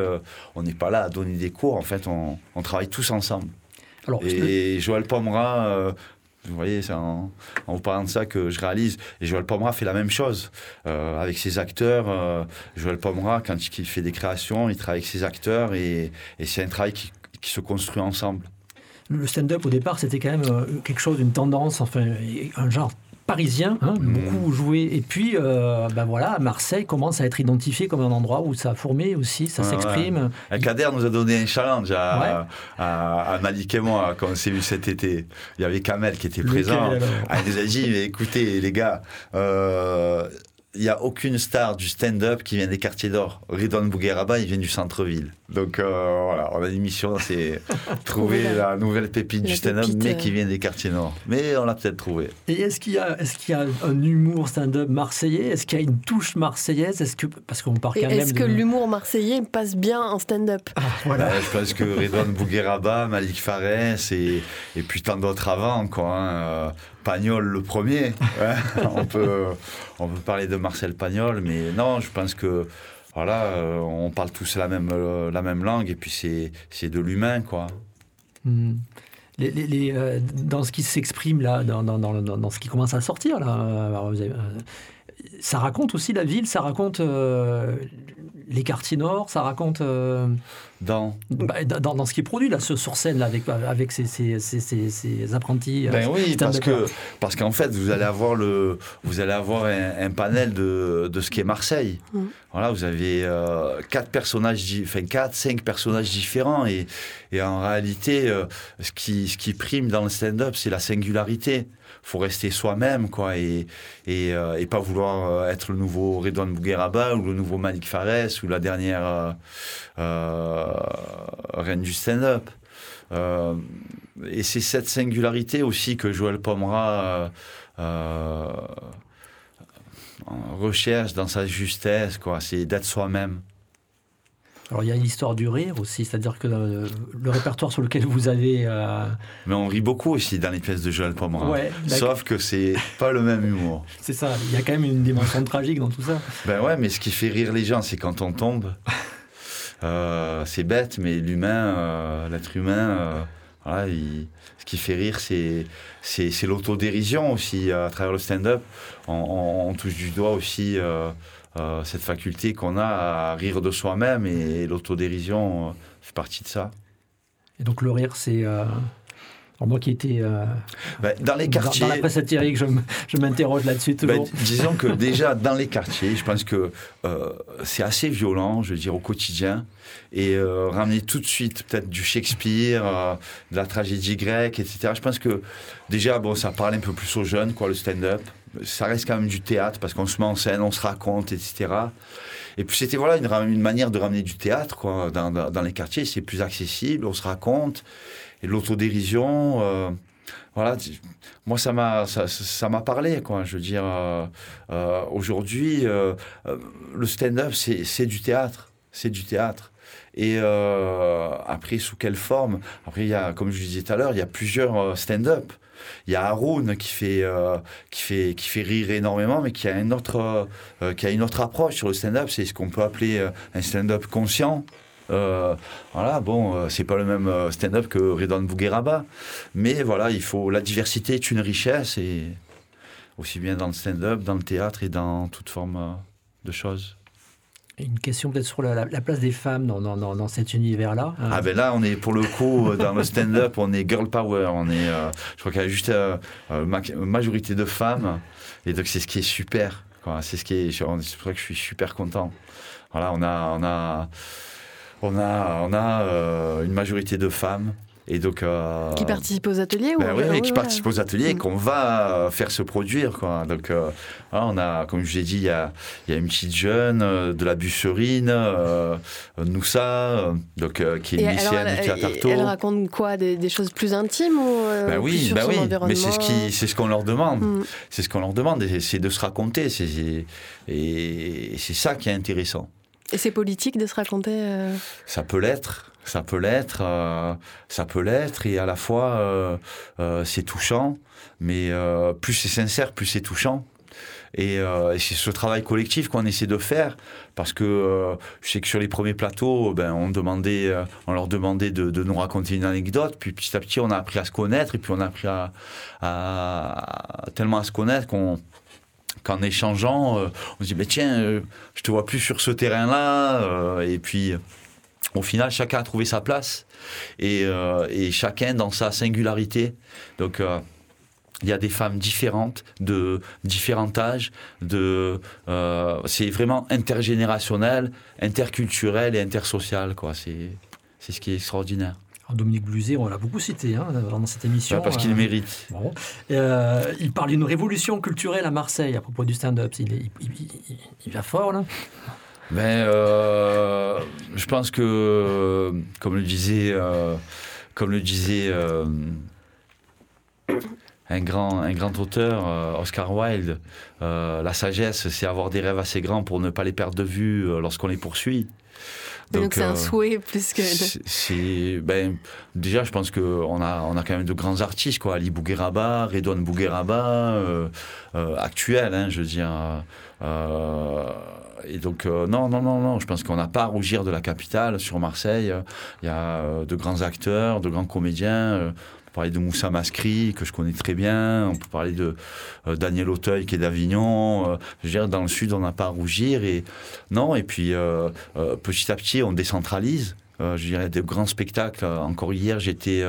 on n'est pas là à donner des cours, en fait, on, on travaille tous ensemble. Alors, Et Joël Pomera, vous voyez, c'est en, vous parlant de ça que je réalise. Et Joël Pomera fait la même chose euh, avec ses acteurs. euh, Joël Pomera, quand il fait des créations, il travaille avec ses acteurs et, c'est un travail qui, qui se construit ensemble. Le stand-up au départ, c'était quand même euh, quelque chose, une tendance, enfin un genre parisien, hein, Mm. beaucoup joué. Et puis, euh, ben voilà, Marseille commence à être identifié comme un endroit où ça a formé aussi, ça Ouais, s'exprime. Un Kader nous a donné un challenge à, à, à Malik et moi quand on s'est vu cet été. Il y avait Kamel qui était Lequel, présent. alors Ah, il nous a dit, mais écoutez les gars, euh, il n'y a aucune star du stand-up qui vient des quartiers d'or. Ridwan Bougueraba, il vient du centre-ville. Donc euh, voilà, on a une mission, c'est <laughs> trouver la- la, nouvelle pépite la du stand-up, pépite, mais euh. qui vient des quartiers nord. Mais on l'a peut-être trouvé. Et est-ce qu'il y a, est-ce qu'il y a un humour stand-up marseillais? Est-ce qu'il y a une touche marseillaise? Est-ce que parce qu'on part Et quand même est-ce que de- l'humour marseillais passe bien en stand-up? Ah, voilà. Ouais, je pense que Redouane Bougueraba, Malik Fares et, et puis tant d'autres avant, quoi. hein, euh, Pagnol le premier. <laughs> on, peut, on peut parler de Marcel Pagnol, mais non, je pense que voilà, euh, on parle tous la même, euh, la même langue et puis c'est de l'humain, quoi. Hmm. Les, euh, dans ce qui s'exprime là, dans, dans, dans, dans, ce qui commence à sortir là, ça raconte aussi la ville, ça raconte les quartiers nord, ça raconte dans... Bah, dans... dans ce qui est produit là, sur scène là, avec avec ces, ces, ces, ces apprentis. Ben oui, parce que parce qu'en fait vous allez avoir le vous allez avoir un, panel de, de ce qui est Marseille. Mm. Voilà, vous avez euh, quatre personnages, enfin quatre, cinq personnages différents et, et en réalité, euh, ce qui ce qui prime dans le stand-up, c'est la singularité faut rester soi-même, quoi, et, et, euh, pas vouloir euh, être le nouveau Redouane Bougueraba ou le nouveau Malik Fares ou la dernière euh, reine du stand-up. et c'est cette singularité aussi que Joël Pomera recherche dans sa justesse, quoi, c'est d'être soi-même. Alors il y a une histoire du rire aussi, c'est-à-dire que le, répertoire sur lequel vous avez... Euh, Mais on rit beaucoup aussi dans les pièces de Joël Pomerin. Sauf que c'est pas le même humour. C'est ça, il y a quand même une dimension tragique dans tout ça. Ben ouais, mais ce qui fait rire les gens, c'est quand on tombe. Euh, c'est bête, mais l'humain, euh, l'être humain, voilà, ce qui fait rire, c'est, c'est, l'autodérision aussi à travers le stand-up. On, on, touche du doigt aussi euh, cette faculté qu'on a à rire de soi-même et, l'autodérision euh, fait partie de ça. Et donc le rire, c'est... Euh, moi qui étais ben, dans les quartiers, dans, la presse satirique, je, m'interroge là-dessus ben, toujours. disons que <laughs> déjà dans les quartiers, je pense que c'est assez violent, je veux dire au quotidien, et ramener tout de suite peut-être du Shakespeare, de la tragédie grecque, etc. Je pense que déjà bon, ça parle un peu plus aux jeunes, quoi, le stand-up ça reste quand même du théâtre parce qu'on se met en scène, on se raconte, etc. Et puis c'était voilà une, manière de ramener du théâtre quoi, dans, les quartiers. C'est plus accessible, on se raconte. Et l'autodérision, euh, voilà, moi ça m'a ça, parlé quoi. Je veux dire, euh, euh, aujourd'hui, le stand-up c'est du théâtre, c'est du théâtre. Et après, sous quelle forme? Après, il y a, comme je disais tout à l'heure, il y a plusieurs stand-up. Il y a Haroun qui fait, euh, qui fait, qui fait rire énormément, mais qui a, une autre, euh, qui a une autre approche sur le stand-up. C'est ce qu'on peut appeler euh, un stand-up conscient. voilà, bon, c'est pas le même stand-up que Redon Bougueraba, mais voilà, il faut la diversité est une richesse et aussi bien dans le stand-up, dans le théâtre et dans toute forme de choses. Une question peut-être sur la, place des femmes dans, dans, dans cet univers-là. Euh. Ah ben là, on est pour le coup euh, dans le stand-up, on est girl power. On est, euh, je crois qu'il y a juste une majorité de femmes, et donc c'est ce qui est super. C'est ce qui est, c'est pour ça que je suis super content. Voilà, on a, on a, on a, on a une majorité de femmes. Et donc, euh, qui participe aux ateliers ben oui, qui participe aux ateliers et mm. qu'on va faire se produire. Quoi. Donc, euh, on a, comme je l'ai dit, il y a, y a, une petite jeune, euh, de la Busserine, Noussa, donc, qui est une lycéenne du théâtre Elle raconte quoi des, choses plus intimes ou ben oui, ben oui. mais c'est ce qui, c'est ce qu'on leur demande. Mm. C'est ce qu'on leur demande, c'est de se raconter. C'est, et c'est ça qui est intéressant. Et c'est politique de se raconter Ça peut l'être ça peut l'être, euh, ça peut l'être, et à la fois euh, euh, c'est touchant, mais plus c'est sincère, plus c'est touchant. Et, c'est ce travail collectif qu'on essaie de faire, parce que je sais que sur les premiers plateaux, ben, on, demandait, on leur demandait de, nous raconter une anecdote, puis petit à petit on a appris à se connaître, et puis on a appris à, tellement à se connaître qu'en échangeant, on se dit, ben, tiens, je te vois plus sur ce terrain-là, et puis au final, chacun a trouvé sa place euh, et, chacun dans sa singularité. Donc, euh, il y a des femmes différentes, de différents âges, de, euh, c'est vraiment intergénérationnel, interculturel et intersocial. Quoi. C'est, c'est ce qui est extraordinaire. Dominique Bluzet, on l'a beaucoup cité hein, dans cette émission. parce qu'il mérite. il parle d'une révolution culturelle à Marseille à propos du stand-up. Il, il, va fort là ben, euh, je pense que, comme le disait, euh, comme le disait, euh, un grand, un grand auteur, Oscar Wilde, la sagesse, c'est avoir des rêves assez grands pour ne pas les perdre de vue lorsqu'on les poursuit. Donc c'est un souhait plus que. C'est ben déjà je pense que on a on a quand même de grands artistes quoi, Ali Bougueraba, Redouane Bougueraba, euh, actuel, hein, je veux dire. et donc non non non non, je pense qu'on n'a pas à rougir de la capitale sur Marseille. Il y a de grands acteurs, de grands comédiens parler de Moussa Mascri, que je connais très bien. On peut parler de euh, Daniel Auteuil, qui est d'Avignon. Euh, je veux dire, dans le sud, on n'a pas à rougir. Et, non, et puis, euh, petit à petit, on décentralise. je dirais des grands spectacles. Encore hier, j'étais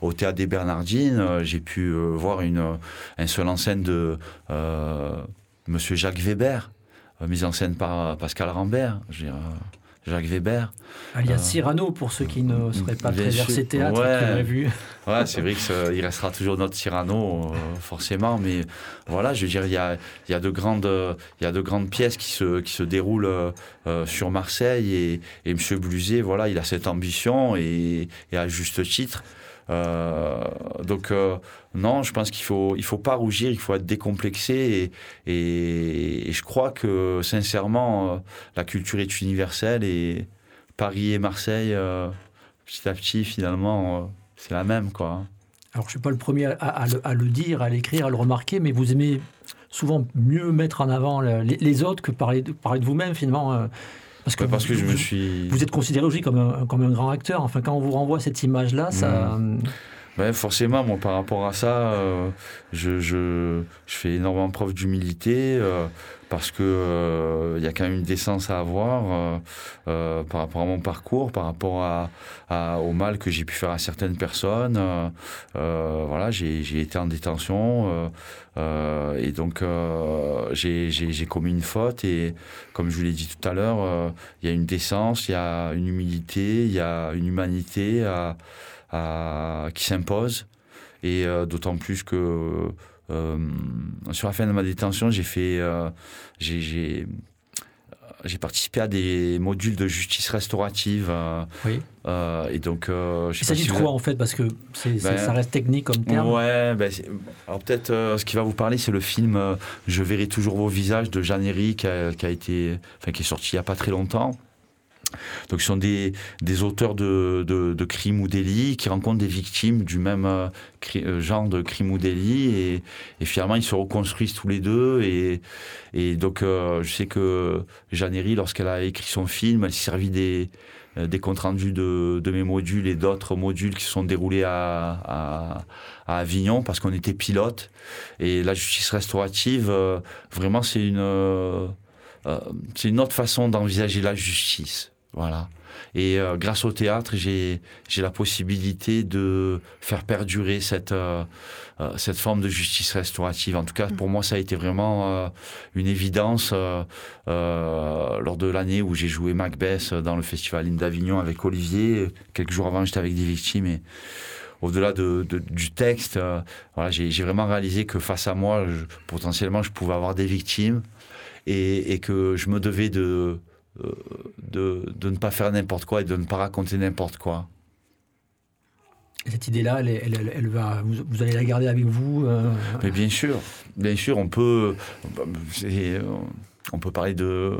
au théâtre des Bernardines. J'ai pu voir une, un seul en scène de Monsieur Jacques Weber, mise en scène par Pascal Rambert. Je veux dire, Jacques Weber. Alias euh, Cyrano, pour ceux qui ne seraient pas très versés théâtre, ouais, vu. Ouais, c'est vrai qu'il restera toujours notre Cyrano, euh, forcément, mais voilà, je veux dire, il y a, y a, de, grandes, il y a de grandes pièces qui se, qui se déroulent euh, sur Marseille, et, et M. Bluset, voilà, il a cette ambition, et, et à juste titre. Euh, donc euh, non, je pense qu'il faut il faut pas rougir, il faut être décomplexé et, et, je crois que sincèrement euh, la culture est universelle et Paris et Marseille petit à petit finalement c'est la même quoi. Alors je suis pas le premier à, le, dire, à l'écrire, à le remarquer, mais vous aimez souvent mieux mettre en avant les, autres que parler de, parler de vous-même finalement. Parce que, parce vous, que je me suis. Vous êtes considéré aussi comme un, comme un grand acteur. Enfin, quand on vous renvoie cette image-là, ça. Mmh. Ouais, forcément, moi, par rapport à ça, euh, je, je, je, fais énormément preuve d'humilité. Euh, parce que euh, il y a quand même une décence à avoir par rapport à mon parcours, par rapport à, au mal que j'ai pu faire à certaines personnes. voilà, j'ai été en détention et donc j'ai commis une faute et comme je vous l'ai dit tout à l'heure, il y a une décence, il y a une humilité, il y a une humanité à, qui s'impose et d'autant plus que euh, sur la fin de ma détention, j'ai fait, euh, j'ai j'ai participé à des modules de justice restaurative. Euh, oui. et donc, je Il s'agit de quoi en fait Parce que ben, ça reste technique comme terme. Ouais, ben, alors peut-être ce qui va vous parler, c'est le film Je verrai toujours vos visages de Jeanne qui, a, qui a été, enfin, qui est sorti il n'y a pas très longtemps. Donc, ce sont des, des auteurs de, de, crimes ou délits qui rencontrent des victimes du même euh, euh, genre de crime ou délit et, et, finalement ils se reconstruisent tous les deux. Et, et donc, euh, je sais que Jeannery, lorsqu'elle a écrit son film, elle s'est servi des, des comptes rendus de, de mes modules et d'autres modules qui se sont déroulés à, à, à Avignon parce qu'on était pilote. Et la justice restaurative, vraiment, c'est une. c'est une autre façon d'envisager la justice. Voilà. Et euh, grâce au théâtre, j'ai la possibilité de faire perdurer cette, euh, euh, cette forme de justice restaurative. En tout cas, pour moi, ça a été vraiment une évidence lors de l'année où j'ai joué Macbeth dans le Festival d'Avignon avec Olivier. Quelques jours avant, j'étais avec des victimes et au-delà de, du texte, j'ai vraiment réalisé que face à moi, potentiellement, je pouvais avoir des victimes et, que je me devais de de, de, ne pas faire n'importe quoi et de ne pas raconter n'importe quoi. Cette idée-là, elle, elle, elle, va, vous, allez la garder avec vous euh, Mais bien sûr, bien sûr, on peut, on peut parler de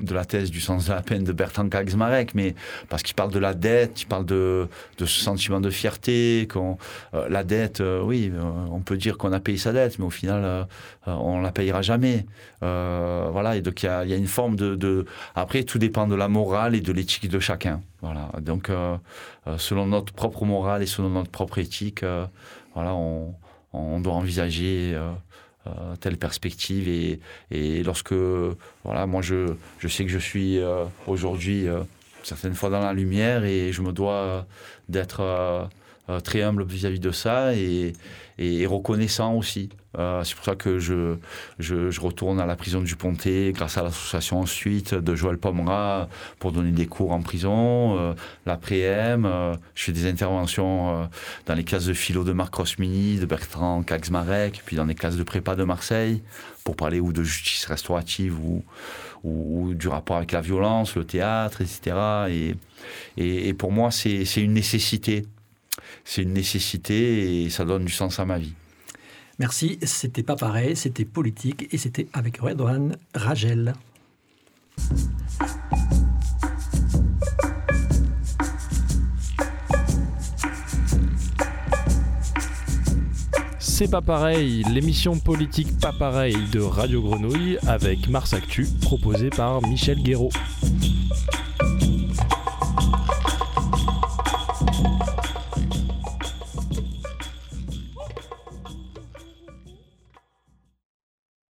de la thèse du sens de la peine de Bertrand Kaczmarek, mais parce qu'il parle de la dette, il parle de, de ce sentiment de fierté, qu'on euh, la dette, euh, oui, euh, on peut dire qu'on a payé sa dette, mais au final, on la payera jamais. voilà, et donc il y a, y a, une forme de, de, Après, tout dépend de la morale et de l'éthique de chacun. Voilà, donc selon notre propre morale et selon notre propre éthique, voilà, on, on doit envisager euh, telle perspective. Et, et, lorsque, voilà, moi, je, je sais que je suis euh, aujourd'hui euh, certaines fois dans la lumière et je me dois d'être très humble vis-à-vis de ça et, et reconnaissant aussi. Euh, c'est pour ça que je, retourne à la prison du Pontet grâce à l'association ensuite de Joël Pomera pour donner des cours en prison. Euh, L'après-M, euh, je fais des interventions dans les classes de philo de Marc Rosmini, de Bertrand Kaczmarek, puis dans les classes de prépa de Marseille pour parler ou de justice restaurative ou, du rapport avec la violence, le théâtre, etc. Et, et, et pour moi, c'est une nécessité c'est une nécessité et ça donne du sens à ma vie. Merci, c'était pas pareil, c'était politique et c'était avec Redouane Ragel. C'est pas pareil, l'émission politique pas pareil de Radio Grenouille avec Mars Actu, proposée par Michel Guéraud.